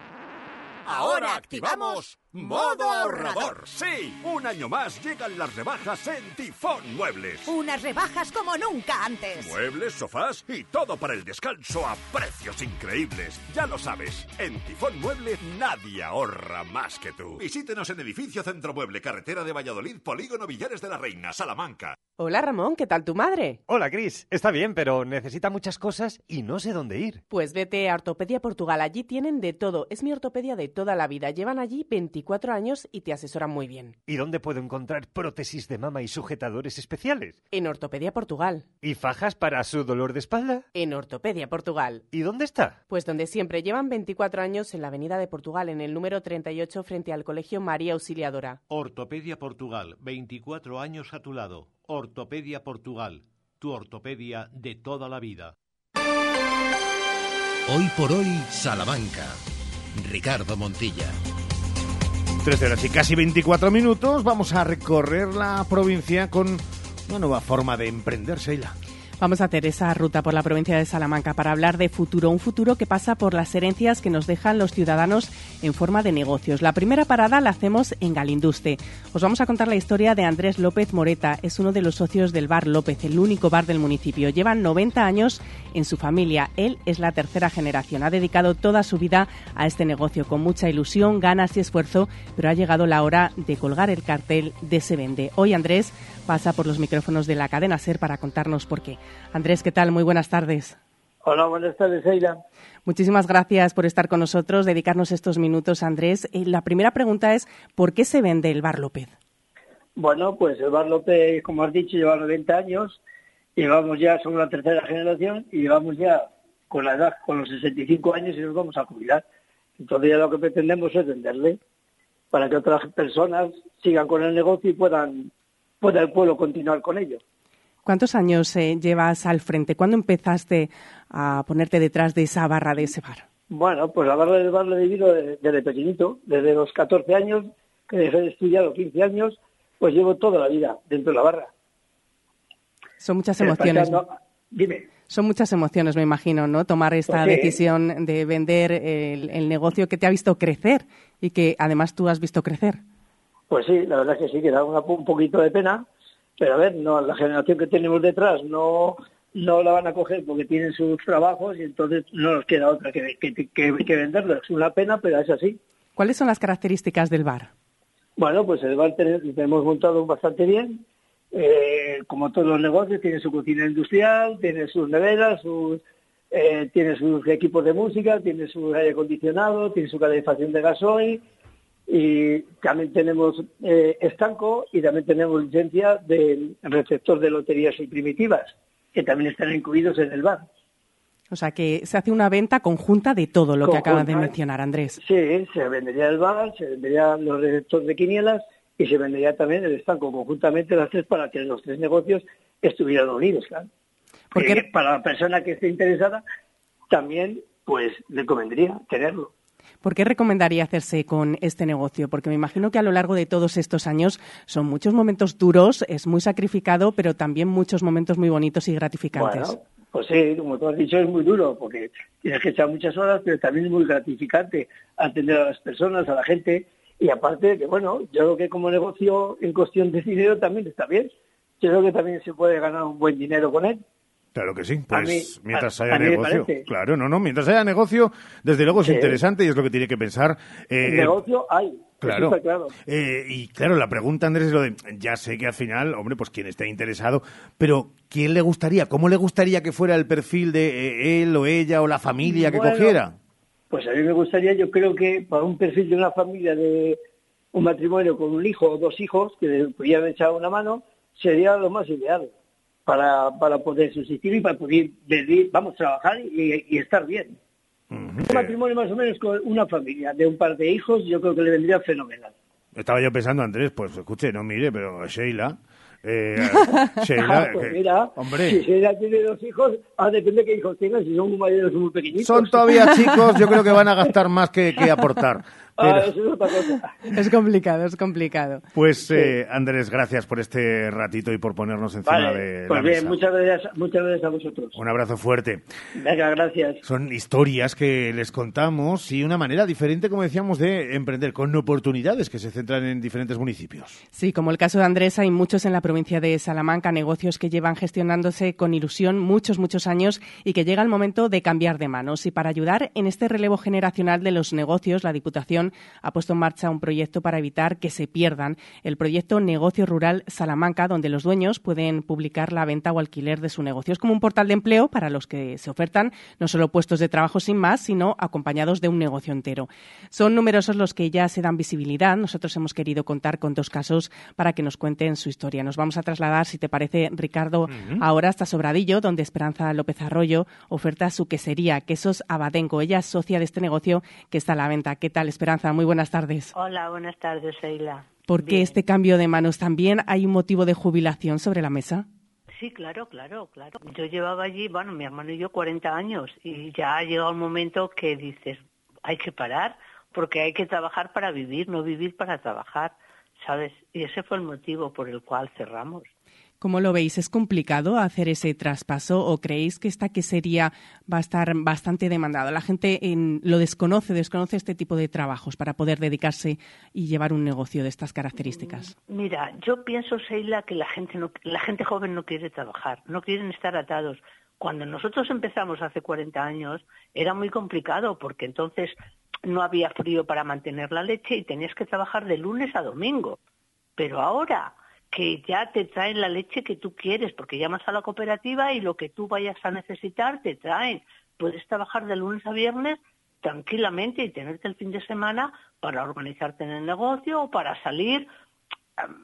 [SPEAKER 53] Ahora activamos modo ahorrador. Sí, un año más llegan las rebajas en Tifón Muebles.
[SPEAKER 52] Unas rebajas como nunca antes.
[SPEAKER 53] Muebles, sofás y todo para el descanso a precios increíbles. Ya lo sabes, en Tifón Muebles nadie ahorra más que tú. Visítenos en Edificio Centro Mueble, Carretera de Valladolid, Polígono Villares de la Reina, Salamanca.
[SPEAKER 4] Hola Ramón, ¿qué tal tu madre?
[SPEAKER 54] Hola, Cris. Está bien, pero necesita muchas cosas y no sé dónde ir.
[SPEAKER 4] Pues vete a Ortopedia Portugal, allí tienen de todo. Es mi ortopedia de toda la vida. Llevan allí 24 años y te asesoran muy bien.
[SPEAKER 54] ¿Y dónde puedo encontrar prótesis de mama y sujetadores especiales?
[SPEAKER 4] En Ortopedia Portugal.
[SPEAKER 54] ¿Y fajas para su dolor de espalda?
[SPEAKER 4] En Ortopedia Portugal.
[SPEAKER 54] ¿Y dónde está?
[SPEAKER 4] Pues donde siempre. Llevan 24 años en la Avenida de Portugal, en el número 38, frente al Colegio María Auxiliadora.
[SPEAKER 55] Ortopedia Portugal, 24 años a tu lado. Ortopedia Portugal, tu ortopedia de toda la vida.
[SPEAKER 43] Hoy por hoy, Salamanca. Ricardo Montilla.
[SPEAKER 3] 13 horas y casi 24 minutos. Vamos a recorrer la provincia con una nueva forma de emprender, Sheila.
[SPEAKER 4] Vamos a hacer esa ruta por la provincia de Salamanca para hablar de futuro, un futuro que pasa por las herencias que nos dejan los ciudadanos en forma de negocios. La primera parada la hacemos en Galinduste. Os vamos a contar la historia de Andrés López Moreta. Es uno de los socios del bar López, el único bar del municipio. Lleva 90 años en su familia. Él es la tercera generación. Ha dedicado toda su vida a este negocio con mucha ilusión, ganas y esfuerzo, pero ha llegado la hora de colgar el cartel de Se Vende. Hoy Andrés pasa por los micrófonos de la cadena SER para contarnos por qué. Andrés, ¿qué tal? Muy buenas tardes.
[SPEAKER 56] Hola, buenas tardes, Eila.
[SPEAKER 4] Muchísimas gracias por estar con nosotros, dedicarnos estos minutos, Andrés. Eh, la primera pregunta es, ¿por qué se vende el Bar López?
[SPEAKER 56] Bueno, pues el Bar López, como has dicho, lleva 90 años, llevamos ya, somos la tercera generación y llevamos ya con la edad, con los 65 años y nos vamos a jubilar. Entonces ya lo que pretendemos es venderle para que otras personas sigan con el negocio y puedan, pueda el pueblo continuar con ello.
[SPEAKER 4] ¿Cuántos años eh, llevas al frente? ¿Cuándo empezaste a ponerte detrás de esa barra de ese bar?
[SPEAKER 56] Bueno, pues la barra del bar la he vivido desde, desde pequeñito, desde los 14 años, que dejé de estudiar los 15 años, pues llevo toda la vida dentro de la barra.
[SPEAKER 4] Son muchas emociones.
[SPEAKER 56] Dime.
[SPEAKER 4] Son muchas emociones, me imagino, ¿no? Tomar esta
[SPEAKER 56] Pues sí.
[SPEAKER 4] decisión de vender el, el negocio que te ha visto crecer y que además tú has visto crecer.
[SPEAKER 56] Pues sí, la verdad es que sí, que da una- un poquito de pena, pero a ver, no, la generación que tenemos detrás no, no la van a coger porque tienen sus trabajos y entonces no nos queda otra que, que, que, que venderlo. Es una pena, pero es así.
[SPEAKER 4] ¿Cuáles son las características del bar?
[SPEAKER 56] Bueno, pues el bar lo tenemos montado bastante bien. Eh, como todos los negocios, tiene su cocina industrial, tiene sus neveras, sus, eh, tiene sus equipos de música, tiene su aire acondicionado, tiene su calefacción de gasoil y también tenemos eh, estanco y también tenemos licencia de receptor de loterías y primitivas, que también están incluidos en el bar.
[SPEAKER 4] O sea, que se hace una venta conjunta de todo lo que acabas de mencionar, Andrés.
[SPEAKER 56] Sí, se vendería el bar, se venderían los receptores de quinielas y se vendería también el estanco conjuntamente las tres para que los tres negocios estuvieran unidos, claro. Porque para la persona que esté interesada también pues le convendría tenerlo.
[SPEAKER 4] ¿Por qué recomendaría hacerse con este negocio? Porque me imagino que a lo largo de todos estos años son muchos momentos duros, es muy sacrificado, pero también muchos momentos muy bonitos y gratificantes.
[SPEAKER 56] Bueno, pues sí, como tú has dicho, es muy duro porque tienes que echar muchas horas, pero también es muy gratificante atender a las personas, a la gente. Y aparte, que bueno, yo creo que como negocio en cuestión de dinero también está bien. Yo creo que también se puede ganar un buen dinero con él.
[SPEAKER 3] Claro que sí, pues
[SPEAKER 56] mí-
[SPEAKER 3] mientras
[SPEAKER 56] a-
[SPEAKER 3] haya
[SPEAKER 56] a
[SPEAKER 3] negocio. Claro, no, no, mientras haya negocio, desde luego es
[SPEAKER 56] Sí.
[SPEAKER 3] interesante y es lo que tiene que pensar. eh,
[SPEAKER 56] El negocio hay.
[SPEAKER 3] Claro.
[SPEAKER 56] claro.
[SPEAKER 3] Eh, y claro, la pregunta, Andrés, es lo de, ya sé que al final, hombre, pues quien esté interesado, pero ¿quién le gustaría? ¿Cómo le gustaría que fuera el perfil de eh, él o ella o la familia que cogiera?
[SPEAKER 56] Pues a mí me gustaría, yo creo que para un perfil de una familia de un matrimonio con un hijo o dos hijos que le pudieran echar una mano, sería lo más ideal para, para poder subsistir y para poder vivir, vamos, trabajar y, y estar bien. Un matrimonio más o menos con una familia de un par de hijos, yo creo que le vendría fenomenal.
[SPEAKER 3] Estaba yo pensando, Andrés, pues escuche, no mire, pero Sheila. eh, Sheila,
[SPEAKER 56] pues
[SPEAKER 3] que-
[SPEAKER 56] mira,
[SPEAKER 3] hombre.
[SPEAKER 56] si ella tiene dos hijos, ah, depende de qué hijos tenga, si son muy mayores o muy pequeñitos.
[SPEAKER 3] son todavía chicos, yo creo que van a gastar más que, que aportar.
[SPEAKER 56] Ah, eso es otra cosa.
[SPEAKER 4] Es complicado, es complicado.
[SPEAKER 3] Pues eh, Andrés, gracias por este ratito y por ponernos encima
[SPEAKER 56] Vale,
[SPEAKER 3] de
[SPEAKER 56] pues
[SPEAKER 3] la
[SPEAKER 56] bien,
[SPEAKER 3] mesa.
[SPEAKER 56] muchas gracias, muchas gracias a vosotros.
[SPEAKER 3] Un abrazo fuerte.
[SPEAKER 56] Venga, gracias.
[SPEAKER 3] Son historias que les contamos y una manera diferente, como decíamos, de emprender con oportunidades que se centran en diferentes municipios.
[SPEAKER 4] Sí, como el caso de Andrés, hay muchos en la provincia de Salamanca, negocios que llevan gestionándose con ilusión muchos, muchos años y que llega el momento de cambiar de manos. Y para ayudar en este relevo generacional de los negocios, la Diputación ha puesto en marcha un proyecto para evitar que se pierdan. El proyecto Negocio Rural Salamanca, donde los dueños pueden publicar la venta o alquiler de su negocio. Es como un portal de empleo para los que se ofertan no solo puestos de trabajo sin más, sino acompañados de un negocio entero. Son numerosos los que ya se dan visibilidad. Nosotros hemos querido contar con dos casos para que nos cuenten su historia. Nos vamos a trasladar, si te parece, Ricardo, ahora hasta Sobradillo, donde Esperanza López Arroyo oferta su quesería, Quesos Abadenco. Ella es socia de este negocio que está a la venta. ¿Qué tal, Esperanza? Muy buenas tardes.
[SPEAKER 57] Hola, buenas tardes, Sheila.
[SPEAKER 4] ¿Por qué este cambio de manos? ¿También hay un motivo de jubilación sobre la mesa?
[SPEAKER 57] Sí, claro, claro, claro. Yo llevaba allí, bueno, mi hermano y yo 40 años y ya ha llegado un momento que dices, hay que parar porque hay que trabajar para vivir, no vivir para trabajar, ¿sabes? Y ese fue el motivo por el cual cerramos.
[SPEAKER 4] ¿Cómo lo veis? ¿Es complicado hacer ese traspaso o creéis que esta quesería va a estar bastante demandado? La gente en- lo desconoce, desconoce este tipo de trabajos para poder dedicarse y llevar un negocio de estas características.
[SPEAKER 57] Mira, yo pienso, Sheila, que la gente, no, la gente joven no quiere trabajar, no quieren estar atados. Cuando nosotros empezamos hace 40 años era muy complicado porque entonces no había frío para mantener la leche y tenías que trabajar de lunes a domingo. Pero ahora que ya te traen la leche que tú quieres, porque llamas a la cooperativa y lo que tú vayas a necesitar te traen. Puedes trabajar de lunes a viernes tranquilamente y tenerte el fin de semana para organizarte en el negocio o para salir.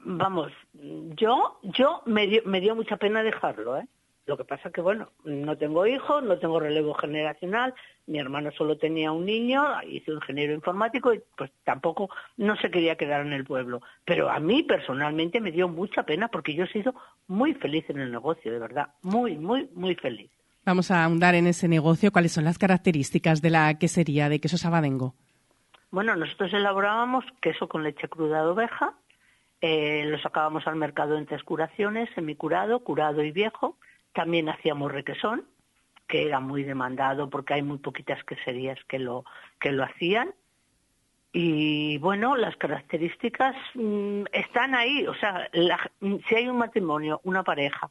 [SPEAKER 57] Vamos, yo, yo me dio, me dio mucha pena dejarlo, ¿eh? Lo que pasa que, bueno, no tengo hijos, no tengo relevo generacional, mi hermano solo tenía un niño, hizo ingeniero informático y pues tampoco no se quería quedar en el pueblo. Pero a mí personalmente me dio mucha pena porque yo he sido muy feliz en el negocio, de verdad, muy, muy, muy feliz.
[SPEAKER 4] Vamos a ahondar en ese negocio. ¿Cuáles son las características de la quesería de queso sabadengo?
[SPEAKER 57] Bueno, nosotros elaborábamos queso con leche cruda de oveja, eh, lo sacábamos al mercado en tres curaciones, semicurado, curado y viejo. También hacíamos requesón, que era muy demandado porque hay muy poquitas queserías que lo, que lo hacían. Y bueno, las características mm, están ahí. O sea, si hay un matrimonio, una pareja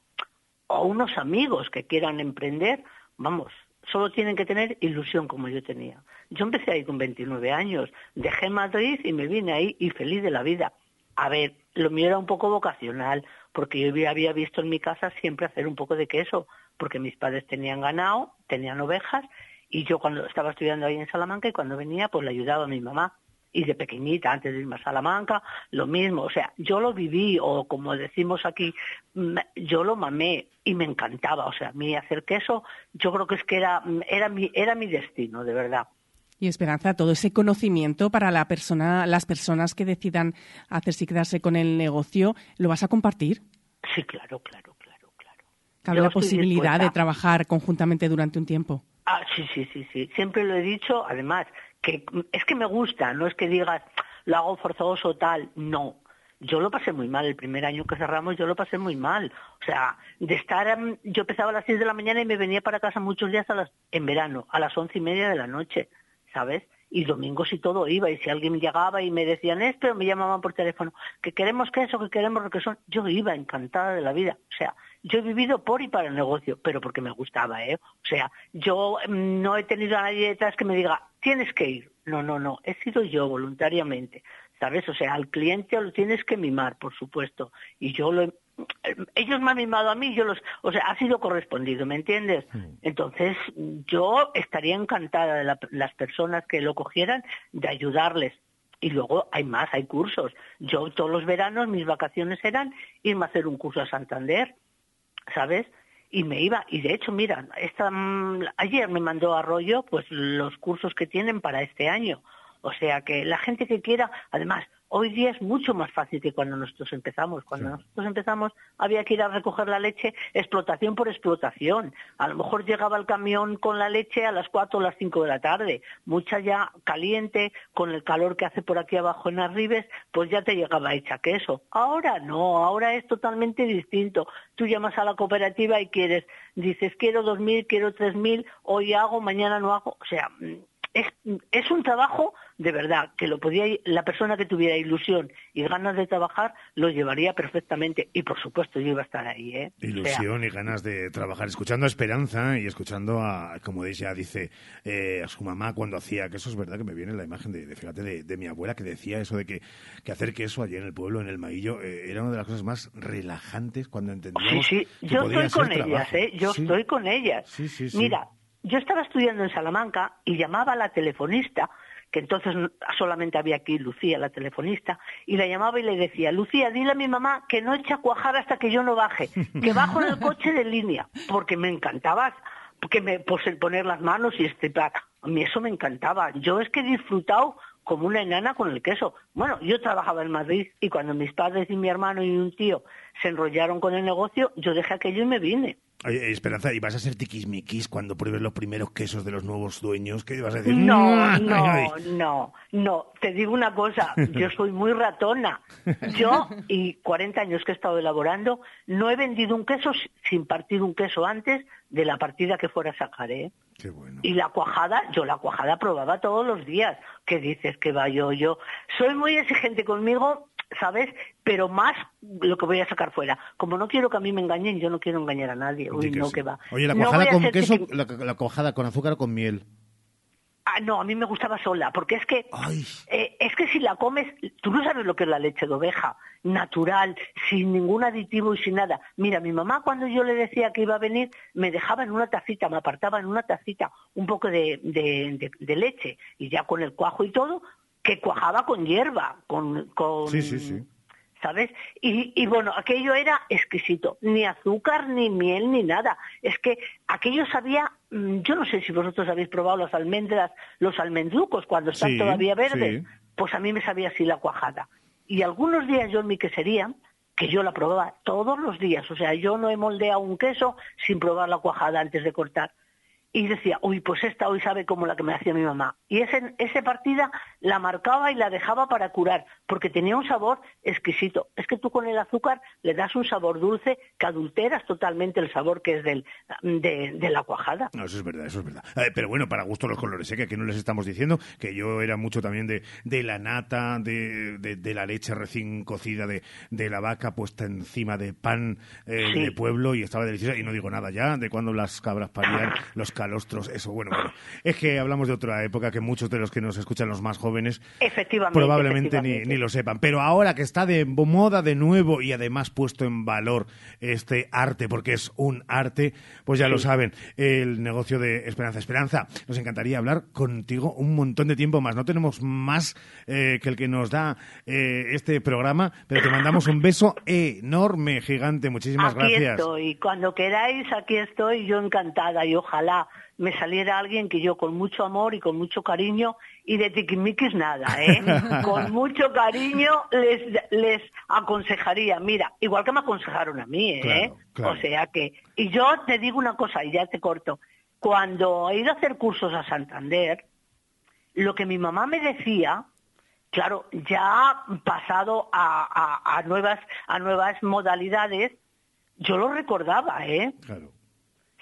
[SPEAKER 57] o unos amigos que quieran emprender, vamos, solo tienen que tener ilusión como yo tenía. Yo empecé ahí con 29 años, dejé Madrid y me vine ahí y feliz de la vida. A ver, lo mío era un poco vocacional, porque yo había- visto en mi casa siempre hacer un poco de queso, porque mis padres tenían ganado, tenían ovejas, y yo cuando estaba estudiando ahí en Salamanca y cuando venía, pues le ayudaba a mi mamá. Y de pequeñita, antes de irme a Salamanca, lo mismo. O sea, yo lo viví, o como decimos aquí, yo lo mamé y me encantaba. O sea, a mí hacer queso, yo creo que es que era, era, mi, era mi destino, de verdad.
[SPEAKER 4] Y Esperanza, todo ese conocimiento para la persona, las personas que decidan hacerse y quedarse con el negocio, ¿lo vas a compartir?
[SPEAKER 57] Sí, claro, claro, claro.
[SPEAKER 4] Cabe
[SPEAKER 57] Yo
[SPEAKER 4] la posibilidad de trabajar conjuntamente durante un tiempo.
[SPEAKER 57] Ah, sí, sí, sí, sí. Siempre lo he dicho, además, que es que me gusta, no es que digas, lo hago forzoso tal, no. Yo lo pasé muy mal, el primer año que cerramos yo lo pasé muy mal. O sea, de estar, em, yo empezaba a las 6 de la mañana y me venía para casa muchos días a las, en verano, a las once y media de la noche, ¿sabes? Y domingos y todo iba, y si alguien llegaba y me decían esto, me llamaban por teléfono, que queremos queso, que queremos requesón, yo iba encantada de la vida. O sea, yo he vivido por y para el negocio, pero porque me gustaba, ¿eh? O sea, yo mm, no he tenido a nadie detrás que me diga, tienes que ir. No, no, no, he sido yo voluntariamente, ¿sabes? O sea, al cliente lo tienes que mimar, por supuesto. Y yo lo he- ellos me han mimado a mí, yo los, o sea, ha sido correspondido, ¿me entiendes? Entonces, yo estaría encantada de la- las personas que lo cogieran de ayudarles. Y luego hay más, hay cursos. Yo todos los veranos mis vacaciones eran irme a hacer un curso a Santander, ¿sabes? Y me iba, y de hecho, mira, esta, mm, ayer me mandó Arroyo pues los cursos que tienen para este año. O sea que la gente que quiera, además, hoy día es mucho más fácil que cuando nosotros empezamos. Cuando nosotros empezamos había que ir a recoger la leche explotación por explotación. A lo mejor llegaba el camión con la leche a las 4 o las 5 de la tarde. Mucha ya caliente, con el calor que hace por aquí abajo en Arribes, pues ya te llegaba hecha queso. Ahora no, ahora es totalmente distinto. Tú llamas a la cooperativa y quieres, dices quiero 2.000, quiero 3.000, hoy hago, mañana no hago. O sea, es, es un trabajo de verdad que lo podía la persona que tuviera ilusión y ganas de trabajar lo llevaría perfectamente y por supuesto yo iba a estar ahí ¿eh? O sea,
[SPEAKER 3] Ilusión y ganas de trabajar, escuchando a Esperanza y escuchando a, como ella dice, eh, a su mamá cuando hacía queso, es verdad que me viene la imagen de, de, fíjate, de, de mi abuela que decía eso de que, que hacer queso allí en el pueblo, en el Maillo, eh, era una de las cosas más relajantes cuando
[SPEAKER 57] sí
[SPEAKER 3] entendíamos
[SPEAKER 57] sí
[SPEAKER 3] que
[SPEAKER 57] yo
[SPEAKER 3] podía
[SPEAKER 57] estoy con ellas
[SPEAKER 3] trabajo.
[SPEAKER 57] ¿eh? yo
[SPEAKER 3] Sí.
[SPEAKER 57] estoy con ellas
[SPEAKER 3] Sí, sí, sí.
[SPEAKER 57] mira yo estaba estudiando en Salamanca y llamaba a la telefonista que entonces solamente había aquí Lucía, la telefonista, y la llamaba y le decía, Lucía, dile a mi mamá que no eche a cuajar hasta que yo no baje, que bajo en el coche de línea, porque me encantaba porque me, pues, el poner las manos y estripar. A mí eso me encantaba. Yo es que he disfrutado como una enana con el queso. Bueno, yo trabajaba en Madrid y cuando mis padres y mi hermano y un tío se enrollaron con el negocio, yo dejé aquello y me vine.
[SPEAKER 3] Oye, Esperanza, ¿y vas a ser tiquismiquis cuando pruebes los primeros quesos de los nuevos dueños? ¿Qué vas a decir?
[SPEAKER 57] No,
[SPEAKER 3] "Mm,
[SPEAKER 57] no, no, no. Te digo una cosa, yo soy muy ratona. Yo, y 40 años que he estado elaborando, no he vendido un queso si- sin partir un queso antes de la partida que fuera a sacar, ¿eh?
[SPEAKER 3] Qué bueno.
[SPEAKER 57] Y la cuajada, yo la cuajada probaba todos los días. ¿Qué dices que va yo? Yo soy muy exigente conmigo, ¿sabes? Pero más lo que voy a sacar fuera. Como no quiero que a mí me engañen, yo no quiero engañar a nadie. Uy,
[SPEAKER 3] que
[SPEAKER 57] no,
[SPEAKER 3] sí.
[SPEAKER 57] que va.
[SPEAKER 3] Oye, la cuajada con queso, la, la cuajada con azúcar o con miel.
[SPEAKER 57] Ah, no, a mí me gustaba sola, porque es que eh, es que si la comes, tú no sabes lo que es la leche de oveja, natural, sin ningún aditivo y sin nada. Mira, mi mamá cuando yo le decía que iba a venir, me dejaba en una tacita, me apartaba en una tacita un poco de, de- de- de leche y ya con el cuajo y todo, que cuajaba con hierba, con, con
[SPEAKER 3] Sí, sí, sí.
[SPEAKER 57] ¿sabes? Y, y bueno, aquello era exquisito, ni azúcar, ni miel, ni nada. Es que aquello sabía, mm, yo no sé si vosotros habéis probado las almendras, los almendrucos cuando están
[SPEAKER 3] Sí,
[SPEAKER 57] todavía verdes,
[SPEAKER 3] sí.
[SPEAKER 57] pues a mí me sabía así la cuajada. Y algunos días yo en mi quesería, que yo la probaba todos los días, o sea, yo no he moldeado un queso sin probar la cuajada antes de cortar. Y decía, uy, pues esta hoy sabe como la que me hacía mi mamá. Y ese, ese partida la marcaba y la dejaba para curar, porque tenía un sabor exquisito. Es que tú con el azúcar le das un sabor dulce que adulteras totalmente el sabor que es del, de, de la cuajada.
[SPEAKER 3] No, eso es verdad, eso es verdad. Eh, pero bueno, para gusto los colores, ¿eh? que aquí no les estamos diciendo que yo era mucho también de, de la nata, de, de- de la leche recién cocida de, de la vaca puesta encima de pan eh,
[SPEAKER 57] Sí.
[SPEAKER 3] de pueblo y estaba deliciosa. Y no digo nada ya de cuando las cabras parían, los calostros, eso, bueno, bueno. Es que hablamos de otra época que muchos de los que nos escuchan, los más jóvenes,
[SPEAKER 57] Efectivamente.
[SPEAKER 3] probablemente ni,
[SPEAKER 57] efectivamente.
[SPEAKER 3] ni lo sepan. Pero ahora que está de moda de nuevo y además puesto en valor este arte, porque es un arte, pues ya lo saben, el negocio de Esperanza. Esperanza, nos encantaría hablar contigo un montón de tiempo más. No tenemos más eh, que el que nos da eh, este programa, pero te mandamos un beso enorme, gigante. Muchísimas
[SPEAKER 57] aquí
[SPEAKER 3] gracias.
[SPEAKER 57] estoy, cuando queráis, aquí estoy, yo encantada y ojalá me saliera alguien que yo con mucho amor y con mucho cariño y de tiquimiquis nada, ¿eh? con mucho cariño les, les aconsejaría, mira, igual que me aconsejaron a mí, ¿eh?
[SPEAKER 58] Claro, claro.
[SPEAKER 57] O sea que, y yo te digo una cosa y ya te corto, cuando he ido a hacer cursos a Santander, lo que mi mamá me decía, claro, ya pasado a, a- a nuevas, a nuevas modalidades, yo lo recordaba, ¿eh?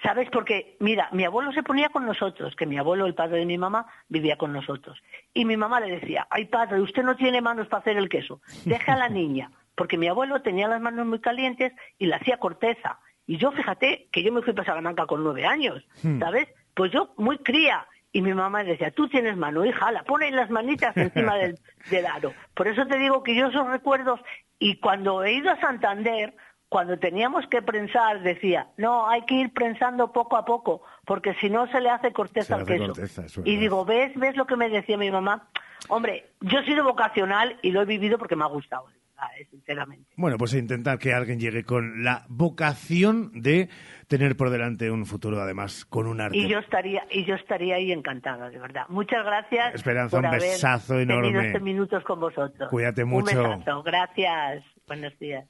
[SPEAKER 57] ¿Sabes? Porque, mira, mi abuelo se ponía con nosotros, que mi abuelo, el padre de mi mamá, vivía con nosotros. Y mi mamá le decía, ay padre, usted no tiene manos para hacer el queso, deja a la niña. Porque mi abuelo tenía las manos muy calientes y le hacía corteza. Y yo, fíjate, que yo me fui para Salamanca con nueve años,
[SPEAKER 58] Hmm.
[SPEAKER 57] ¿sabes? Pues yo, muy cría. Y mi mamá decía, tú tienes mano, hija, la pone las manitas encima del, del aro. Por eso te digo que yo esos recuerdos, y cuando he ido a Santander, cuando teníamos que prensar, decía, no, hay que ir prensando poco a poco, porque si no se le hace corteza al queso.
[SPEAKER 3] corteza,
[SPEAKER 57] y digo, ¿ves, ¿ves lo que me decía mi mamá? Hombre, yo he sido vocacional y lo he vivido porque me ha gustado, eh, sinceramente.
[SPEAKER 3] Bueno, pues intentar que alguien llegue con la vocación de tener por delante un futuro, además, con un arte.
[SPEAKER 57] Y yo estaría y yo estaría ahí encantada, de verdad. Muchas gracias.
[SPEAKER 3] Esperanza,
[SPEAKER 57] por
[SPEAKER 3] un
[SPEAKER 57] haber
[SPEAKER 3] besazo
[SPEAKER 57] tenido
[SPEAKER 3] enorme.
[SPEAKER 57] estos minutos con vosotros.
[SPEAKER 3] Cuídate
[SPEAKER 57] Un
[SPEAKER 3] mucho.
[SPEAKER 57] besazo. Gracias. Buenos días.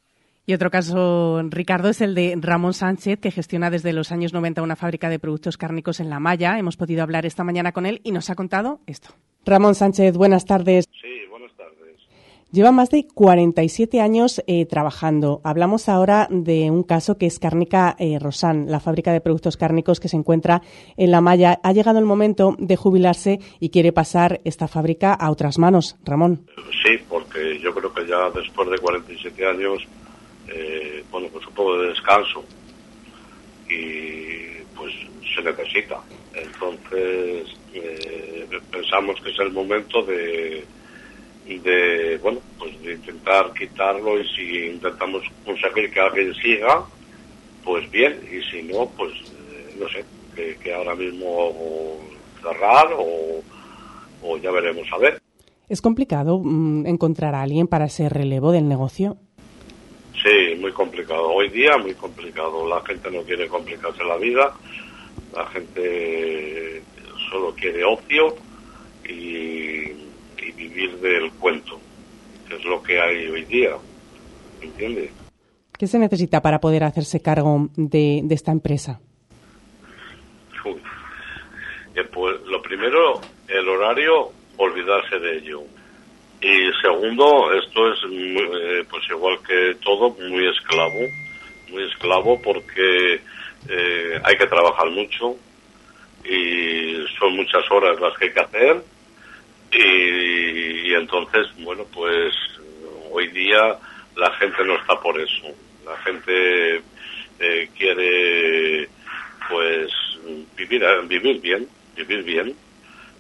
[SPEAKER 4] Y otro caso, Ricardo, es el de Ramón Sánchez, que gestiona desde los años 90 una fábrica de productos cárnicos en La Maya. Hemos podido hablar esta mañana con él y nos ha contado esto. Ramón Sánchez, buenas tardes.
[SPEAKER 59] Sí, buenas tardes.
[SPEAKER 4] Lleva más de 47 años eh, trabajando. Hablamos ahora de un caso que es Cárnica eh, Rosán, la fábrica de productos cárnicos que se encuentra en La Maya. Ha llegado el momento de jubilarse y quiere pasar esta fábrica a otras manos. Ramón.
[SPEAKER 59] Sí, porque yo creo que ya después de 47 años, eh, bueno, pues un poco de descanso y pues se necesita. Entonces eh, pensamos que es el momento de, de, bueno, pues de intentar quitarlo y si intentamos conseguir que alguien siga, pues bien, y si no, pues eh, no sé, que, ahora mismo cerrar o, o ya veremos a ver.
[SPEAKER 4] ¿Es complicado mm, encontrar a alguien para ese relevo del negocio?
[SPEAKER 59] Sí, muy complicado. Hoy día muy complicado. La gente no quiere complicarse la vida. La gente solo quiere ocio y, y vivir del cuento, que es lo que hay hoy día. ¿Entiendes?
[SPEAKER 4] ¿Qué se necesita para poder hacerse cargo de, de esta empresa?
[SPEAKER 59] Eh, pues lo primero, el horario, olvidarse de ello. Y segundo, esto es eh, pues igual que todo, muy esclavo, muy esclavo porque eh, hay que trabajar mucho y son muchas horas las que hay que hacer y, entonces, bueno, pues hoy día la gente no está por eso. La gente eh, quiere pues vivir, vivir bien, vivir bien.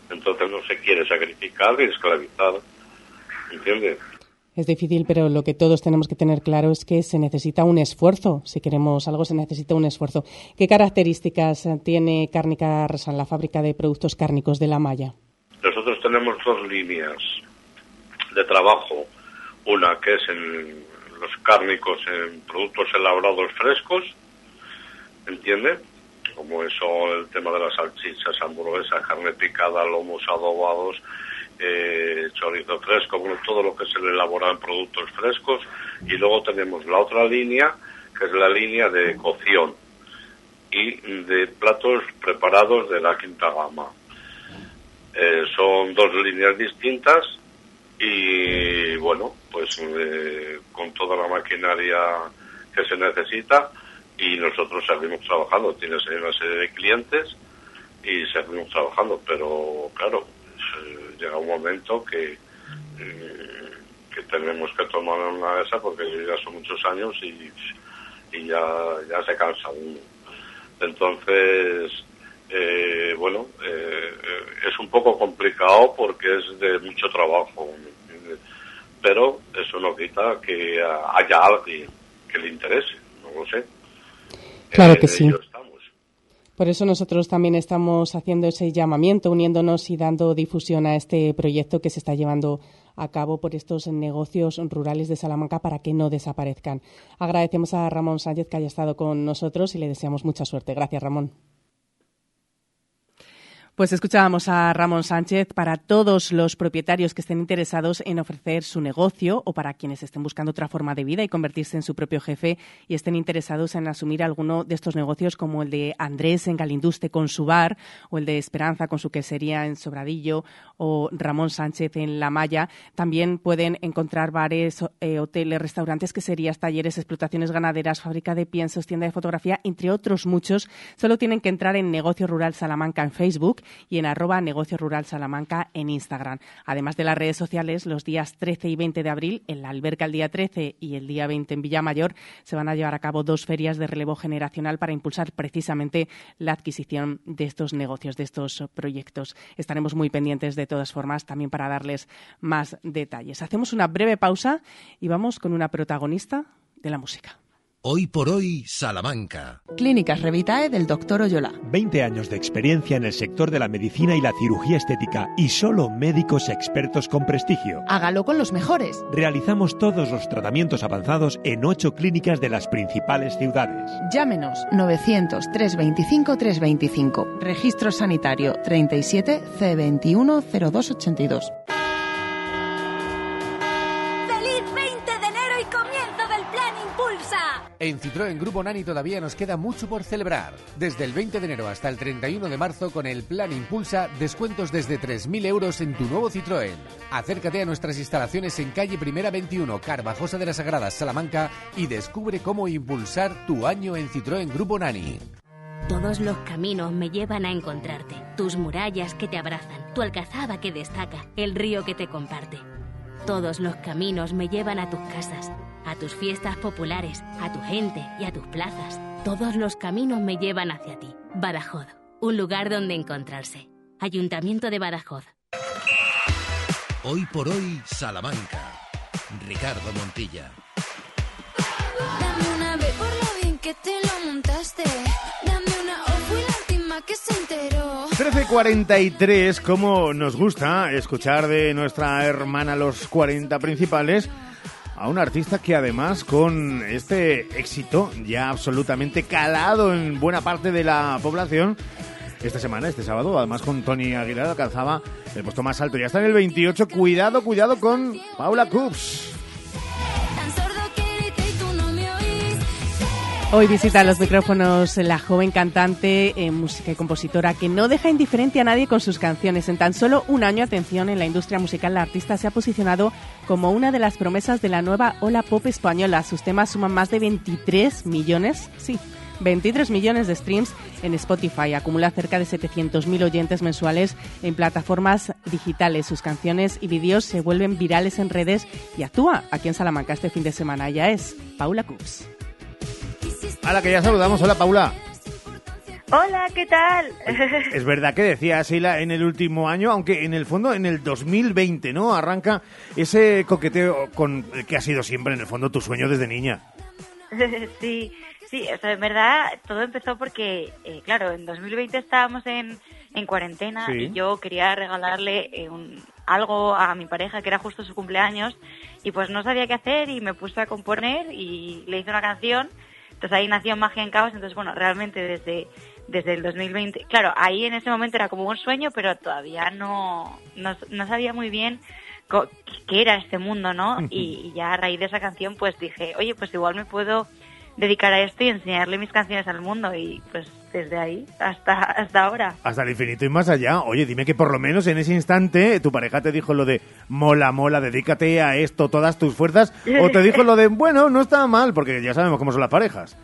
[SPEAKER 59] Entonces no se quiere sacrificar y esclavizar. ¿Entiendes?
[SPEAKER 4] Es difícil, pero lo que todos tenemos que tener claro es que se necesita un esfuerzo. Si queremos algo, se necesita un esfuerzo. ¿Qué características tiene Cárnica Resan, la fábrica de productos cárnicos de La Maya?
[SPEAKER 59] Nosotros tenemos dos líneas de trabajo. Una que es en los cárnicos, en productos elaborados frescos, ¿entiende? Como eso, el tema de las salchichas, hamburguesas, carne picada, lomos adobados, eh, chorizo fresco, bueno, todo lo que se le elabora en productos frescos. Y luego tenemos la otra línea, que es la línea de cocción y de platos preparados de la quinta gama. Eh, son dos líneas distintas y bueno, pues eh, con toda la maquinaria que se necesita y nosotros seguimos trabajando. Tienes una serie de clientes y seguimos trabajando, pero claro, eh, llega un momento que, eh, que tenemos que tomar una de esas porque ya son muchos años y, y ya, ya se cansa uno. Entonces, eh, bueno, eh, eh, es un poco complicado porque es de mucho trabajo, pero eso no quita que haya alguien que le interese, no lo sé.
[SPEAKER 4] Claro
[SPEAKER 59] Eh,
[SPEAKER 4] que
[SPEAKER 59] en
[SPEAKER 4] sí.
[SPEAKER 59] ello estamos.
[SPEAKER 4] Por eso nosotros también estamos haciendo ese llamamiento, uniéndonos y dando difusión a este proyecto que se está llevando a cabo por estos negocios rurales de Salamanca para que no desaparezcan. Agradecemos a Ramón Sánchez que haya estado con nosotros y le deseamos mucha suerte. Gracias, Ramón. Pues escuchábamos a Ramón Sánchez para todos los propietarios que estén interesados en ofrecer su negocio o para quienes estén buscando otra forma de vida y convertirse en su propio jefe y estén interesados en asumir alguno de estos negocios como el de Andrés en Galinduste con su bar o el de Esperanza con su quesería en Sobradillo o Ramón Sánchez en La Maya. También pueden encontrar bares, eh, hoteles, restaurantes, queserías, talleres, explotaciones ganaderas, fábrica de piensos, tienda de fotografía, entre otros muchos. Solo tienen que entrar en Negocio Rural Salamanca en Facebook y en arroba Negocio Rural Salamanca en Instagram. Además de las redes sociales, los días 13 y 20 de abril, en la alberca el día 13 y el día 20 en Villamayor, se van a llevar a cabo dos ferias de relevo generacional para impulsar precisamente la adquisición de estos negocios, de estos proyectos. Estaremos muy pendientes de todas formas también para darles más detalles. Hacemos una breve pausa y vamos con una protagonista de la música.
[SPEAKER 43] Hoy por hoy, Salamanca.
[SPEAKER 58] Clínicas Revitae del Dr. Oyola.
[SPEAKER 60] 20 años de experiencia en el sector de la medicina y la cirugía estética y solo médicos expertos con prestigio.
[SPEAKER 58] Hágalo con los mejores.
[SPEAKER 60] Realizamos todos los tratamientos avanzados en ocho clínicas de las principales ciudades.
[SPEAKER 58] Llámenos 900 325 325. Registro sanitario 37 C21 0282.
[SPEAKER 61] En Citroën Grupo Nani todavía nos queda mucho por celebrar. Desde el 20 de enero hasta el 31 de marzo con el Plan Impulsa, descuentos desde 3.000 euros en tu nuevo Citroën. Acércate a nuestras instalaciones en calle Primera 21, Carvajosa de las Sagradas, Salamanca y descubre cómo impulsar tu año en Citroën Grupo Nani.
[SPEAKER 62] Todos los caminos me llevan a encontrarte. Tus murallas que te abrazan, tu alcazaba que destaca, el río que te comparte. Todos los caminos me llevan a tus casas, a tus fiestas populares, a tu gente y a tus plazas. Todos los caminos me llevan hacia ti. Badajoz, un lugar donde encontrarse. Ayuntamiento de Badajoz.
[SPEAKER 43] Hoy por hoy, Salamanca. Ricardo Montilla.
[SPEAKER 63] Dame una vez por lo bien que te lo montaste. Dame una o fui la última que se enteró.
[SPEAKER 3] 13.43, como nos gusta escuchar de nuestra hermana los 40 principales, a un artista que además con este éxito ya absolutamente calado en buena parte de la población, esta semana, este sábado, además con Tony Aguilar alcanzaba el puesto más alto. Ya está en el 28. Cuidado, cuidado con Paula Coops.
[SPEAKER 4] Hoy visita los micrófonos la joven cantante, eh, música y compositora que no deja indiferente a nadie con sus canciones. En tan solo un año, atención, en la industria musical la artista se ha posicionado como una de las promesas de la nueva ola pop española. Sus temas suman más de 23 millones, sí, 23 millones de streams en Spotify. Acumula cerca de 700.000 oyentes mensuales en plataformas digitales. Sus canciones y vídeos se vuelven virales en redes y actúa aquí en Salamanca este fin de semana. Ella es Paula Coops.
[SPEAKER 3] A la que ya saludamos. Hola, Paula.
[SPEAKER 64] Hola, ¿qué tal?
[SPEAKER 3] Es verdad que decía Sheila en el último año, aunque en el fondo en el 2020, ¿no? Arranca ese coqueteo con el que ha sido siempre en el fondo tu sueño desde niña.
[SPEAKER 64] sí, sí, o sea, en verdad todo empezó porque, eh, claro, en 2020 estábamos en, en cuarentena
[SPEAKER 65] Sí.
[SPEAKER 64] y yo quería regalarle eh, un, algo a mi pareja que era justo su cumpleaños y pues no sabía qué hacer y me puse a componer y le hice una canción. Entonces ahí nació Magia en Caos. Entonces, bueno, realmente desde, desde el 2020, claro, ahí en ese momento era como un sueño, pero todavía no, no, no sabía muy bien qué era este mundo, ¿no? Y, y ya a raíz de esa canción, pues dije, oye, pues igual me puedo dedicar a esto y enseñarle mis canciones al mundo. Y pues desde ahí hasta, hasta ahora.
[SPEAKER 3] Hasta el infinito y más allá. Oye, dime que por lo menos en ese instante tu pareja te dijo lo de mola, mola, dedícate a esto, todas tus fuerzas. O te dijo lo de, bueno, no está mal, porque ya sabemos cómo son las parejas.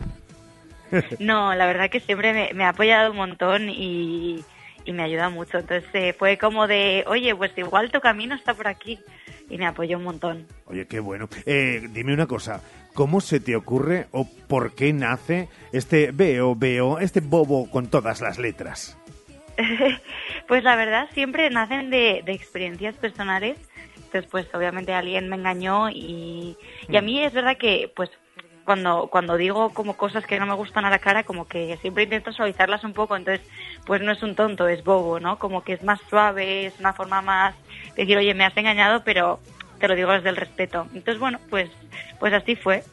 [SPEAKER 64] No, la verdad que siempre me, me ha apoyado un montón y, y me ayuda mucho. Entonces eh, fue como de, oye, pues igual tu camino está por aquí. Y me apoyó un montón.
[SPEAKER 3] Oye, qué bueno. Eh, dime una cosa, ¿cómo se te ocurre o por qué nace este veo, veo, este bobo con todas las letras?
[SPEAKER 64] pues la verdad siempre nacen de, de experiencias personales. Entonces, pues obviamente alguien me engañó y, y a mí es verdad que, pues cuando cuando digo como cosas que no me gustan a la cara, como que siempre intento suavizarlas un poco. Entonces, pues no es un tonto, es bobo, ¿no? Como que es más suave, es una forma más de decir, oye, me has engañado, pero te lo digo desde el respeto. Entonces, bueno, pues pues así fue.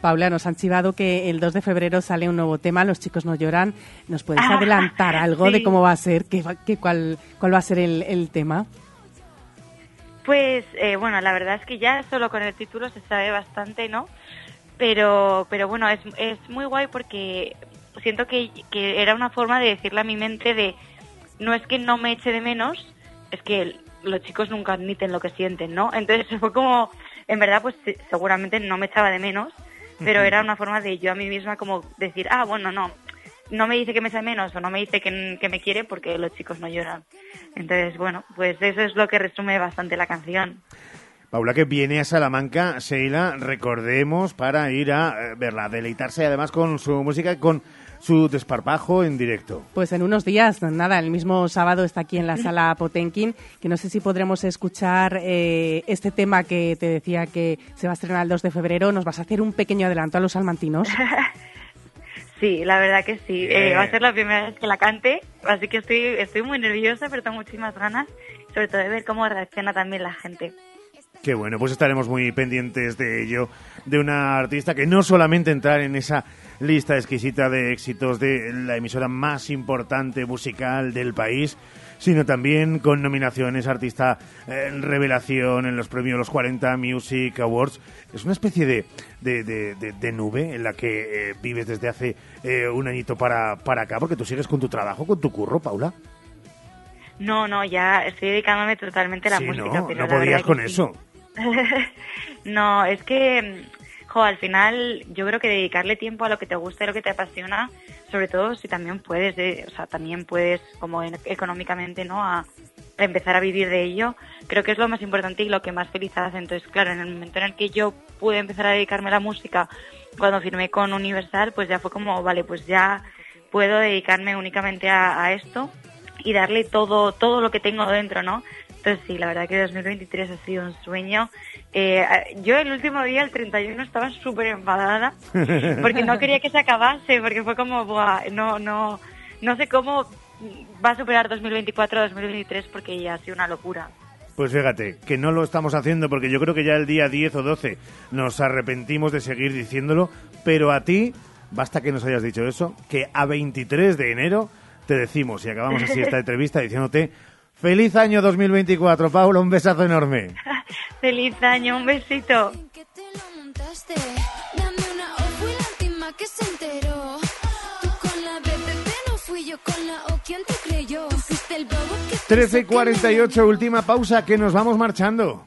[SPEAKER 4] Paula, nos han chivado que el 2 de febrero sale un nuevo tema, Los chicos no lloran. ¿Nos puedes
[SPEAKER 64] Ah,
[SPEAKER 4] adelantar algo de cómo va a ser? ¿Qué, qué- cuál, ¿Cuál va a ser el, el tema?
[SPEAKER 64] Pues eh, bueno, la verdad es que ya solo con el título se sabe bastante, ¿no? Pero, pero bueno, es, es muy guay porque siento que, que era una forma de decirle a mi mente de no es que no me eche de menos, es que los chicos nunca admiten lo que sienten, ¿no? Entonces fue como, en verdad, pues seguramente no me echaba de menos, pero era una forma de yo a mí misma como decir, ah, bueno, no, no me dice que me echa de menos o no me dice que, que me quiere porque los chicos no lloran. Entonces, bueno, pues eso es lo que resume bastante la canción.
[SPEAKER 3] Paula, que viene a Salamanca, Sheila, recordemos, para ir a eh, verla, deleitarse además con su música y con su desparpajo en directo.
[SPEAKER 4] Pues en unos días, nada, el mismo sábado está aquí en la sala Potenkin, que no sé si podremos escuchar eh, este tema que te decía que se va a estrenar el 2 de febrero. ¿Nos vas a hacer un pequeño adelanto a los salmantinos?
[SPEAKER 64] Sí, la verdad que sí. Eh, va a ser la primera vez que la cante, así que estoy, estoy muy nerviosa, pero tengo muchísimas ganas, sobre todo de ver cómo reacciona también la gente.
[SPEAKER 3] Qué bueno, pues estaremos muy pendientes de ello, de una artista que no solamente entrar en esa lista exquisita de éxitos de la emisora más importante musical del país, sino también con nominaciones artista eh, revelación en los premios Los 40 Music Awards. Es una especie de, de, de- de- de nube en la que eh, vives desde hace eh, un añito para, para acá, porque tú sigues con tu trabajo, con tu curro, Paula.
[SPEAKER 64] No, no, ya estoy dedicándome totalmente a la
[SPEAKER 3] Sí,
[SPEAKER 64] música.
[SPEAKER 3] no,
[SPEAKER 64] pero
[SPEAKER 3] no podías con
[SPEAKER 64] sí. no, es que, al final yo creo que dedicarle tiempo a lo que te gusta y lo que te apasiona, sobre todo si también puedes, de- o sea, también puedes como en- económicamente, ¿no? Empezar a vivir de ello, creo que es lo más importante y lo que más feliz hace. Entonces, claro, en el momento en el que yo pude empezar a dedicarme a la música, cuando firmé con Universal, pues ya fue como, vale, pues ya puedo dedicarme únicamente a, a esto y darle todo todo lo que tengo dentro, ¿no? Entonces sí, la verdad que 2023 ha sido un sueño. Eh, yo el último día, el 31, estaba súper enfadada porque no quería que se acabase, porque fue como, Buah, no, no, no sé cómo va a superar 2024-2023 porque ya ha sido una locura.
[SPEAKER 3] Pues fíjate, que no lo estamos haciendo porque yo creo que ya el día 10 o 12 nos arrepentimos de seguir diciéndolo, pero a ti, basta que nos hayas dicho eso, que a 23 de enero te decimos, y acabamos así esta entrevista diciéndote, feliz año 2024, Paula, un besazo enorme.
[SPEAKER 64] Feliz año, un besito.
[SPEAKER 63] una ojo y la última que que se enteró. Tú con la BBB no fui yo con la O, ¿quién te creyó? Tú fuiste el bobo que
[SPEAKER 3] 13 y 48, última pausa, que nos vamos marchando.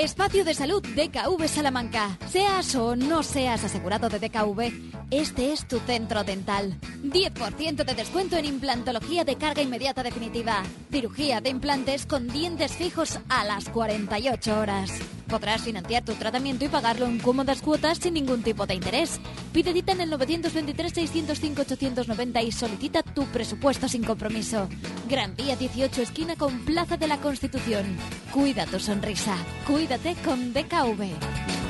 [SPEAKER 66] Espacio de Salud DKV Salamanca. Seas o no seas asegurado de DKV, este es tu centro dental. 10% de descuento en implantología de carga inmediata definitiva. Cirugía de implantes con dientes fijos a las 48 horas. Podrás financiar tu tratamiento y pagarlo en cómodas cuotas sin ningún tipo de interés. Pide cita en el 923-605-890 y solicita tu presupuesto sin compromiso. Gran Vía 18, esquina con Plaza de la Constitución. Cuida tu sonrisa. Cuídate con DKV.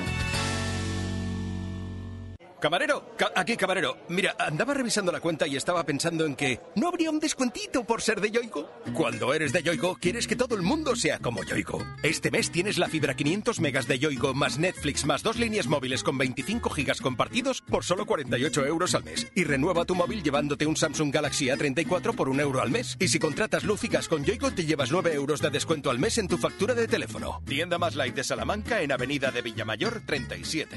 [SPEAKER 2] Camarero, ca- aquí camarero. Mira, andaba revisando la cuenta y estaba pensando en que no habría un descuentito por ser de Yoigo. Cuando eres de Yoigo, quieres que todo el mundo sea como Yoigo. Este mes tienes la fibra 500 megas de Yoigo más Netflix más dos líneas móviles con 25 gigas compartidos por solo 48 euros al mes. Y renueva tu móvil llevándote un Samsung Galaxy A34 por un euro al mes. Y si contratas luz con Yoigo, te llevas 9 euros de descuento al mes en tu factura de teléfono. Tienda más light de Salamanca en Avenida de Villamayor 37.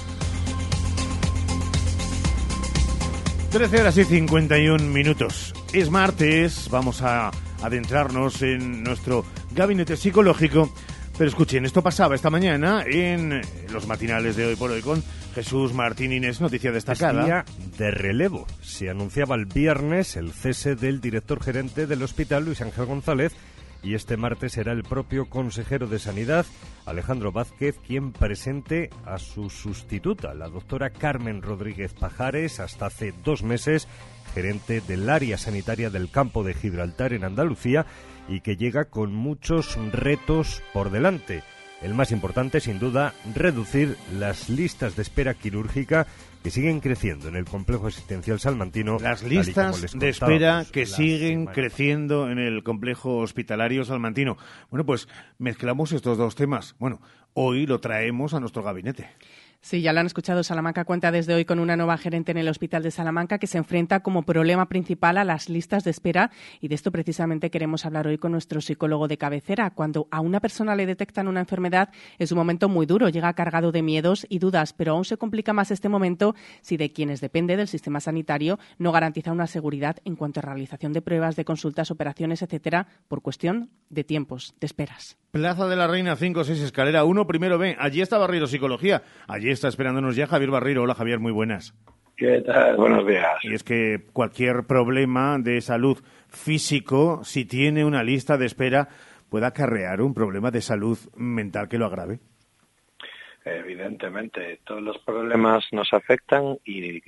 [SPEAKER 3] 13 horas y 51 minutos. Es martes, vamos a adentrarnos en nuestro gabinete psicológico. Pero escuchen, esto pasaba esta mañana en los matinales de hoy por hoy con Jesús Martín Inés, noticia destacada.
[SPEAKER 67] Es día de relevo. Se anunciaba el viernes el cese del director gerente del hospital, Luis Ángel González, y este martes será el propio consejero de Sanidad, Alejandro Vázquez, quien presente a su sustituta, la doctora Carmen Rodríguez Pajares, hasta hace dos meses gerente del área sanitaria del campo de Gibraltar en Andalucía y que llega con muchos retos por delante. El más importante, sin duda, reducir las listas de espera quirúrgica que siguen creciendo en el complejo asistencial salmantino.
[SPEAKER 3] Las listas de espera
[SPEAKER 67] contábamos
[SPEAKER 3] que siguen creciendo en el complejo hospitalario salmantino. Bueno, pues mezclamos estos dos temas. Bueno, hoy lo traemos a nuestro gabinete.
[SPEAKER 4] Sí, ya lo han escuchado. Salamanca cuenta desde hoy con una nueva gerente en el Hospital de Salamanca que se enfrenta como problema principal a las listas de espera y de esto precisamente queremos hablar hoy con nuestro psicólogo de cabecera. Cuando a una persona le detectan una enfermedad es un momento muy duro, llega cargado de miedos y dudas, pero aún se complica más este momento si de quienes depende del sistema sanitario no garantiza una seguridad en cuanto a realización de pruebas, de consultas, operaciones, etcétera, por cuestión de tiempos, de esperas.
[SPEAKER 3] Plaza de la Reina 5, 6, escalera 1, primero B. Allí está Barriro Psicología. Allí está esperándonos ya Javier Barriro. Hola Javier, muy buenas.
[SPEAKER 68] ¿Qué tal? Buenos días.
[SPEAKER 3] Y es que cualquier problema de salud físico, si tiene una lista de espera, puede acarrear un problema de salud mental que lo agrave.
[SPEAKER 68] Evidentemente, todos los problemas nos afectan y,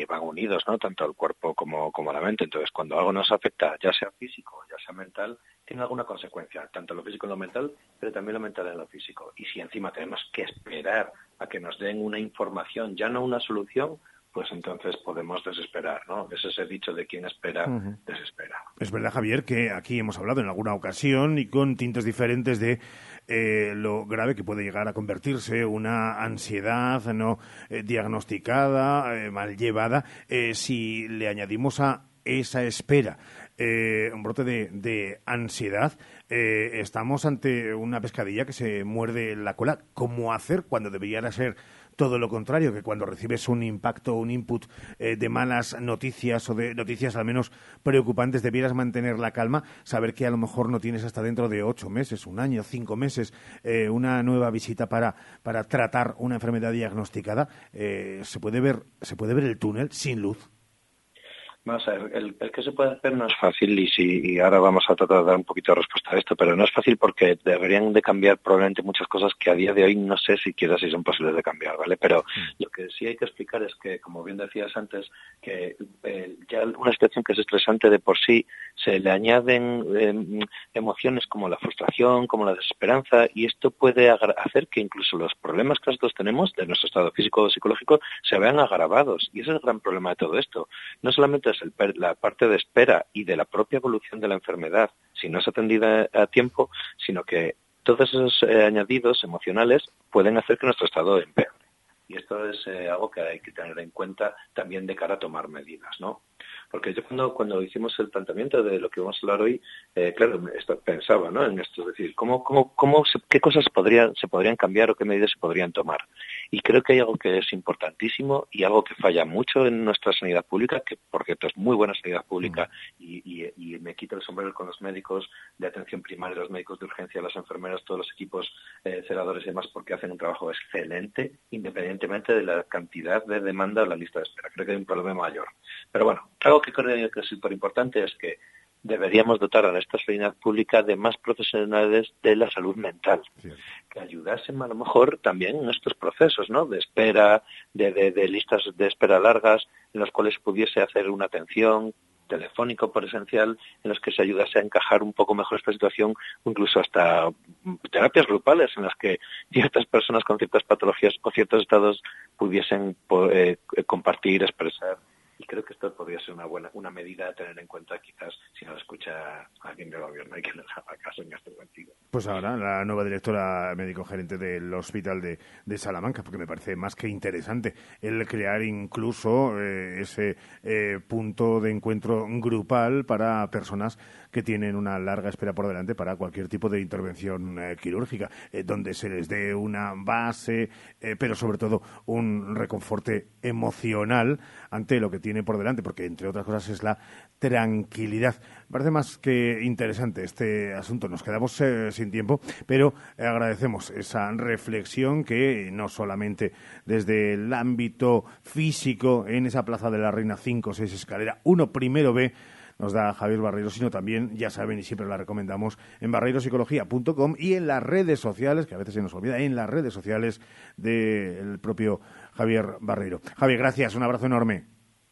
[SPEAKER 68] y van unidos, ¿no? Tanto el cuerpo como, como la mente. Entonces, cuando algo nos afecta, ya sea físico, ya sea mental, tiene alguna consecuencia, tanto lo físico en lo mental, pero también lo mental en lo físico. Y si encima tenemos que esperar a que nos den una información, ya no una solución, pues entonces podemos desesperar, ¿no? Es ese dicho de quien espera,
[SPEAKER 3] Ujú.
[SPEAKER 68] desespera.
[SPEAKER 3] Es verdad, Javier, que aquí hemos hablado en alguna ocasión y con tintes diferentes de eh, lo grave que puede llegar a convertirse una ansiedad no eh, diagnosticada, eh, mal llevada, eh, si le añadimos a esa espera eh, un brote de, de ansiedad, eh, estamos ante una pescadilla que se muerde la cola. ¿Cómo hacer cuando debiera ser todo lo contrario, que cuando recibes un impacto, un input eh, de malas noticias o de noticias al menos preocupantes, debieras mantener la calma, saber que a lo mejor no tienes hasta dentro de ocho meses, un año, cinco meses, eh, una nueva visita para, para tratar una enfermedad diagnosticada, eh, se puede ver, se puede ver el túnel sin luz.
[SPEAKER 68] Vamos a ver, el, el, que se puede hacer no es fácil y, si, y ahora vamos a tratar de dar un poquito de respuesta a esto, pero no es fácil porque deberían de cambiar probablemente muchas cosas que a día de hoy no sé siquiera si son posibles de cambiar, ¿vale? Pero lo que sí hay que explicar es que, como bien decías antes, que eh, ya una situación que es estresante de por sí se le añaden eh, emociones como la frustración, como la desesperanza y esto puede hacer que incluso los problemas que nosotros tenemos de nuestro estado físico o psicológico se vean agravados y ese es el gran problema de todo esto. No solamente es la parte de espera y de la propia evolución de la enfermedad, si no es atendida a tiempo, sino que todos esos eh, añadidos emocionales pueden hacer que nuestro estado empeore. Y esto es eh, algo que hay que tener en cuenta también de cara a tomar medidas, ¿no? Porque yo cuando, cuando hicimos el planteamiento de lo que vamos a hablar hoy, eh, claro, pensaba ¿no? en esto, es decir, ¿cómo, cómo, cómo se, qué cosas podrían, se podrían cambiar o qué medidas se podrían tomar. Y creo que hay algo que es importantísimo y algo que falla mucho en nuestra sanidad pública, que por cierto es muy buena sanidad pública y, y, y, me quito el sombrero con los médicos de atención primaria, los médicos de urgencia, las enfermeras, todos los equipos eh, celadores y demás, porque hacen un trabajo excelente, independientemente de la cantidad de demanda o la lista de espera. Creo que hay un problema mayor. Pero bueno, algo que creo que es súper importante es que deberíamos dotar a nuestra sanidad pública de más profesionales de la salud mental, sí. que ayudasen a lo mejor también en estos procesos ¿no? de espera, de, de, de, listas de espera largas, en los cuales pudiese hacer una atención telefónico por esencial, en los que se ayudase a encajar un poco mejor esta situación, incluso hasta terapias grupales en las que ciertas personas con ciertas patologías o ciertos estados pudiesen eh, compartir, expresar y creo que esto podría ser una buena una medida a tener en cuenta quizás si no escucha alguien del gobierno y que nos haga caso en este sentido.
[SPEAKER 3] Pues ahora la nueva directora médico gerente del hospital de, de Salamanca, porque me parece más que interesante el crear incluso eh, ese eh, punto de encuentro grupal para personas que tienen una larga espera por delante para cualquier tipo de intervención eh, quirúrgica, donde se les dé una base, pero sobre todo un reconforte emocional ante lo que tiene por delante, porque entre otras cosas es la tranquilidad. Me parece más que interesante este asunto. Nos quedamos eh, sin tiempo, pero agradecemos esa reflexión que no solamente desde el ámbito físico en esa Plaza de la Reina 5 o 6 escalera 1 primero B nos da Javier Barreiro, sino también, ya saben, y siempre la recomendamos, en barreiropsicología.com y en las redes sociales, que a veces se nos olvida, en las redes sociales del propio Javier Barreiro. Javier, gracias, un abrazo enorme.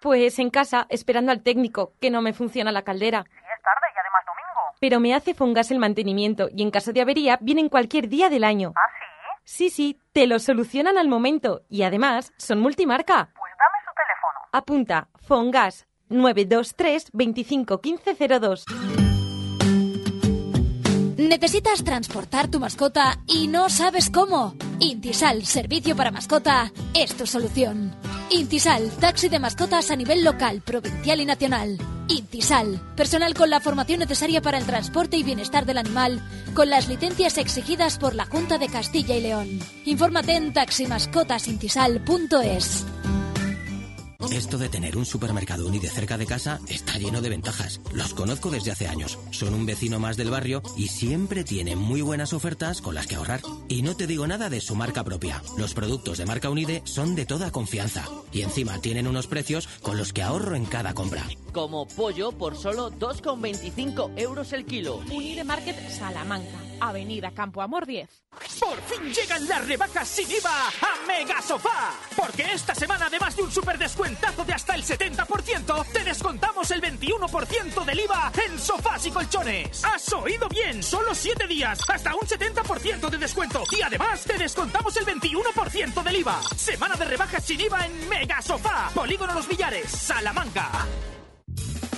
[SPEAKER 69] Pues en casa, esperando al técnico, que no me funciona la caldera.
[SPEAKER 70] Sí, es tarde y además domingo.
[SPEAKER 69] Pero me hace Fongas el mantenimiento y en caso de avería vienen cualquier día del año.
[SPEAKER 70] ¿Ah, sí?
[SPEAKER 69] Sí, sí, te lo solucionan al momento y además son multimarca.
[SPEAKER 70] Pues dame su teléfono.
[SPEAKER 69] Apunta Fongas 923 25 15 02.
[SPEAKER 66] ¿Necesitas transportar tu mascota y no sabes cómo? Intisal, servicio para mascota, es tu solución. Intisal, taxi de mascotas a nivel local, provincial y nacional. Intisal, personal con la formación necesaria para el transporte y bienestar del animal, con las licencias exigidas por la Junta de Castilla y León. Infórmate en taximascotasintisal.es.
[SPEAKER 71] Esto de tener un supermercado Uni de cerca de casa está lleno de ventajas. Los conozco desde hace años. Son un vecino más del barrio y siempre tienen muy buenas ofertas con las que ahorrar. Y no te digo nada de su marca propia. Los productos de marca Unide son de toda confianza. Y encima tienen unos precios con los que ahorro en cada compra.
[SPEAKER 72] Como pollo por solo 2,25 euros el kilo.
[SPEAKER 73] Unire Market Salamanca, Avenida Campo Amor 10.
[SPEAKER 74] Por fin llegan las rebajas sin IVA a Mega Sofá. Porque esta semana, además de un super descuentazo de hasta el 70%, te descontamos el 21% del IVA en sofás y colchones. ¿Has oído bien? Solo 7 días, hasta un 70% de descuento. Y además, te descontamos el 21% del IVA. Semana de rebajas sin IVA en Mega Sofá. Polígono Los Villares, Salamanca.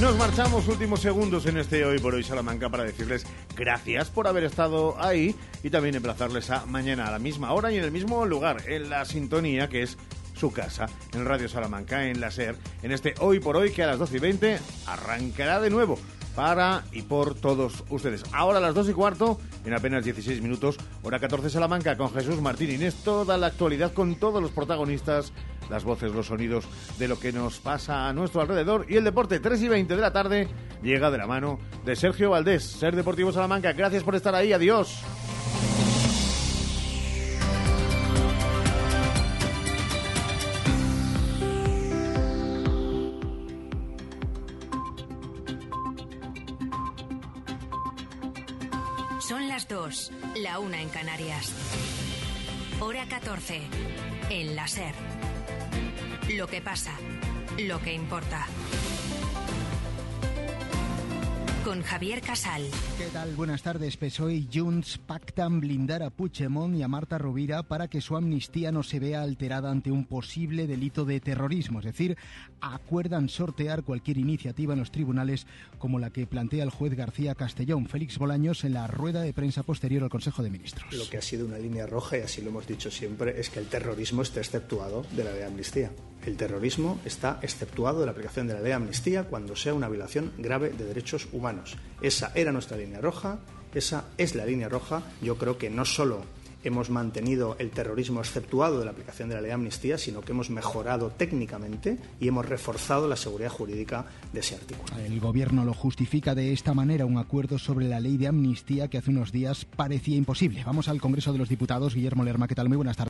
[SPEAKER 3] Nos marchamos últimos segundos en este Hoy por Hoy Salamanca para decirles gracias por haber estado ahí y también emplazarles a mañana a la misma hora y en el mismo lugar, en la sintonía que es su casa, en Radio Salamanca, en la SER, en este Hoy por Hoy que a las 12 y 20 arrancará de nuevo para y por todos ustedes. Ahora a las 2 y cuarto, en apenas 16 minutos, hora 14 Salamanca con Jesús Martín Inés, toda la actualidad con todos los protagonistas, las voces, los sonidos de lo que nos pasa a nuestro alrededor y el deporte 3 y 20 de la tarde llega de la mano de Sergio Valdés, Ser Deportivo Salamanca. Gracias por estar ahí, adiós.
[SPEAKER 75] 2, la una en Canarias. Hora 14, en la SER. Lo que pasa, lo que importa. Con Javier Casal.
[SPEAKER 76] ¿Qué tal? Buenas tardes. PSOE y Junts pactan blindar a Puigdemont y a Marta Rovira para que su amnistía no se vea alterada ante un posible delito de terrorismo. Es decir, acuerdan sortear cualquier iniciativa en los tribunales como la que plantea el juez García Castellón. Félix Bolaños en la rueda de prensa posterior al Consejo de Ministros.
[SPEAKER 77] Lo que ha sido una línea roja, y así lo hemos dicho siempre, es que el terrorismo esté exceptuado de la ley de amnistía. El terrorismo está exceptuado de la aplicación de la ley de amnistía cuando sea una violación grave de derechos humanos. Esa era nuestra línea roja, esa es la línea roja. Yo creo que no solo hemos mantenido el terrorismo exceptuado de la aplicación de la ley de amnistía, sino que hemos mejorado técnicamente y hemos reforzado la seguridad jurídica de ese artículo.
[SPEAKER 76] El Gobierno lo justifica de esta manera un acuerdo sobre la ley de amnistía que hace unos días parecía imposible. Vamos al Congreso de los Diputados. Guillermo Lerma, ¿qué tal? Muy buenas tardes.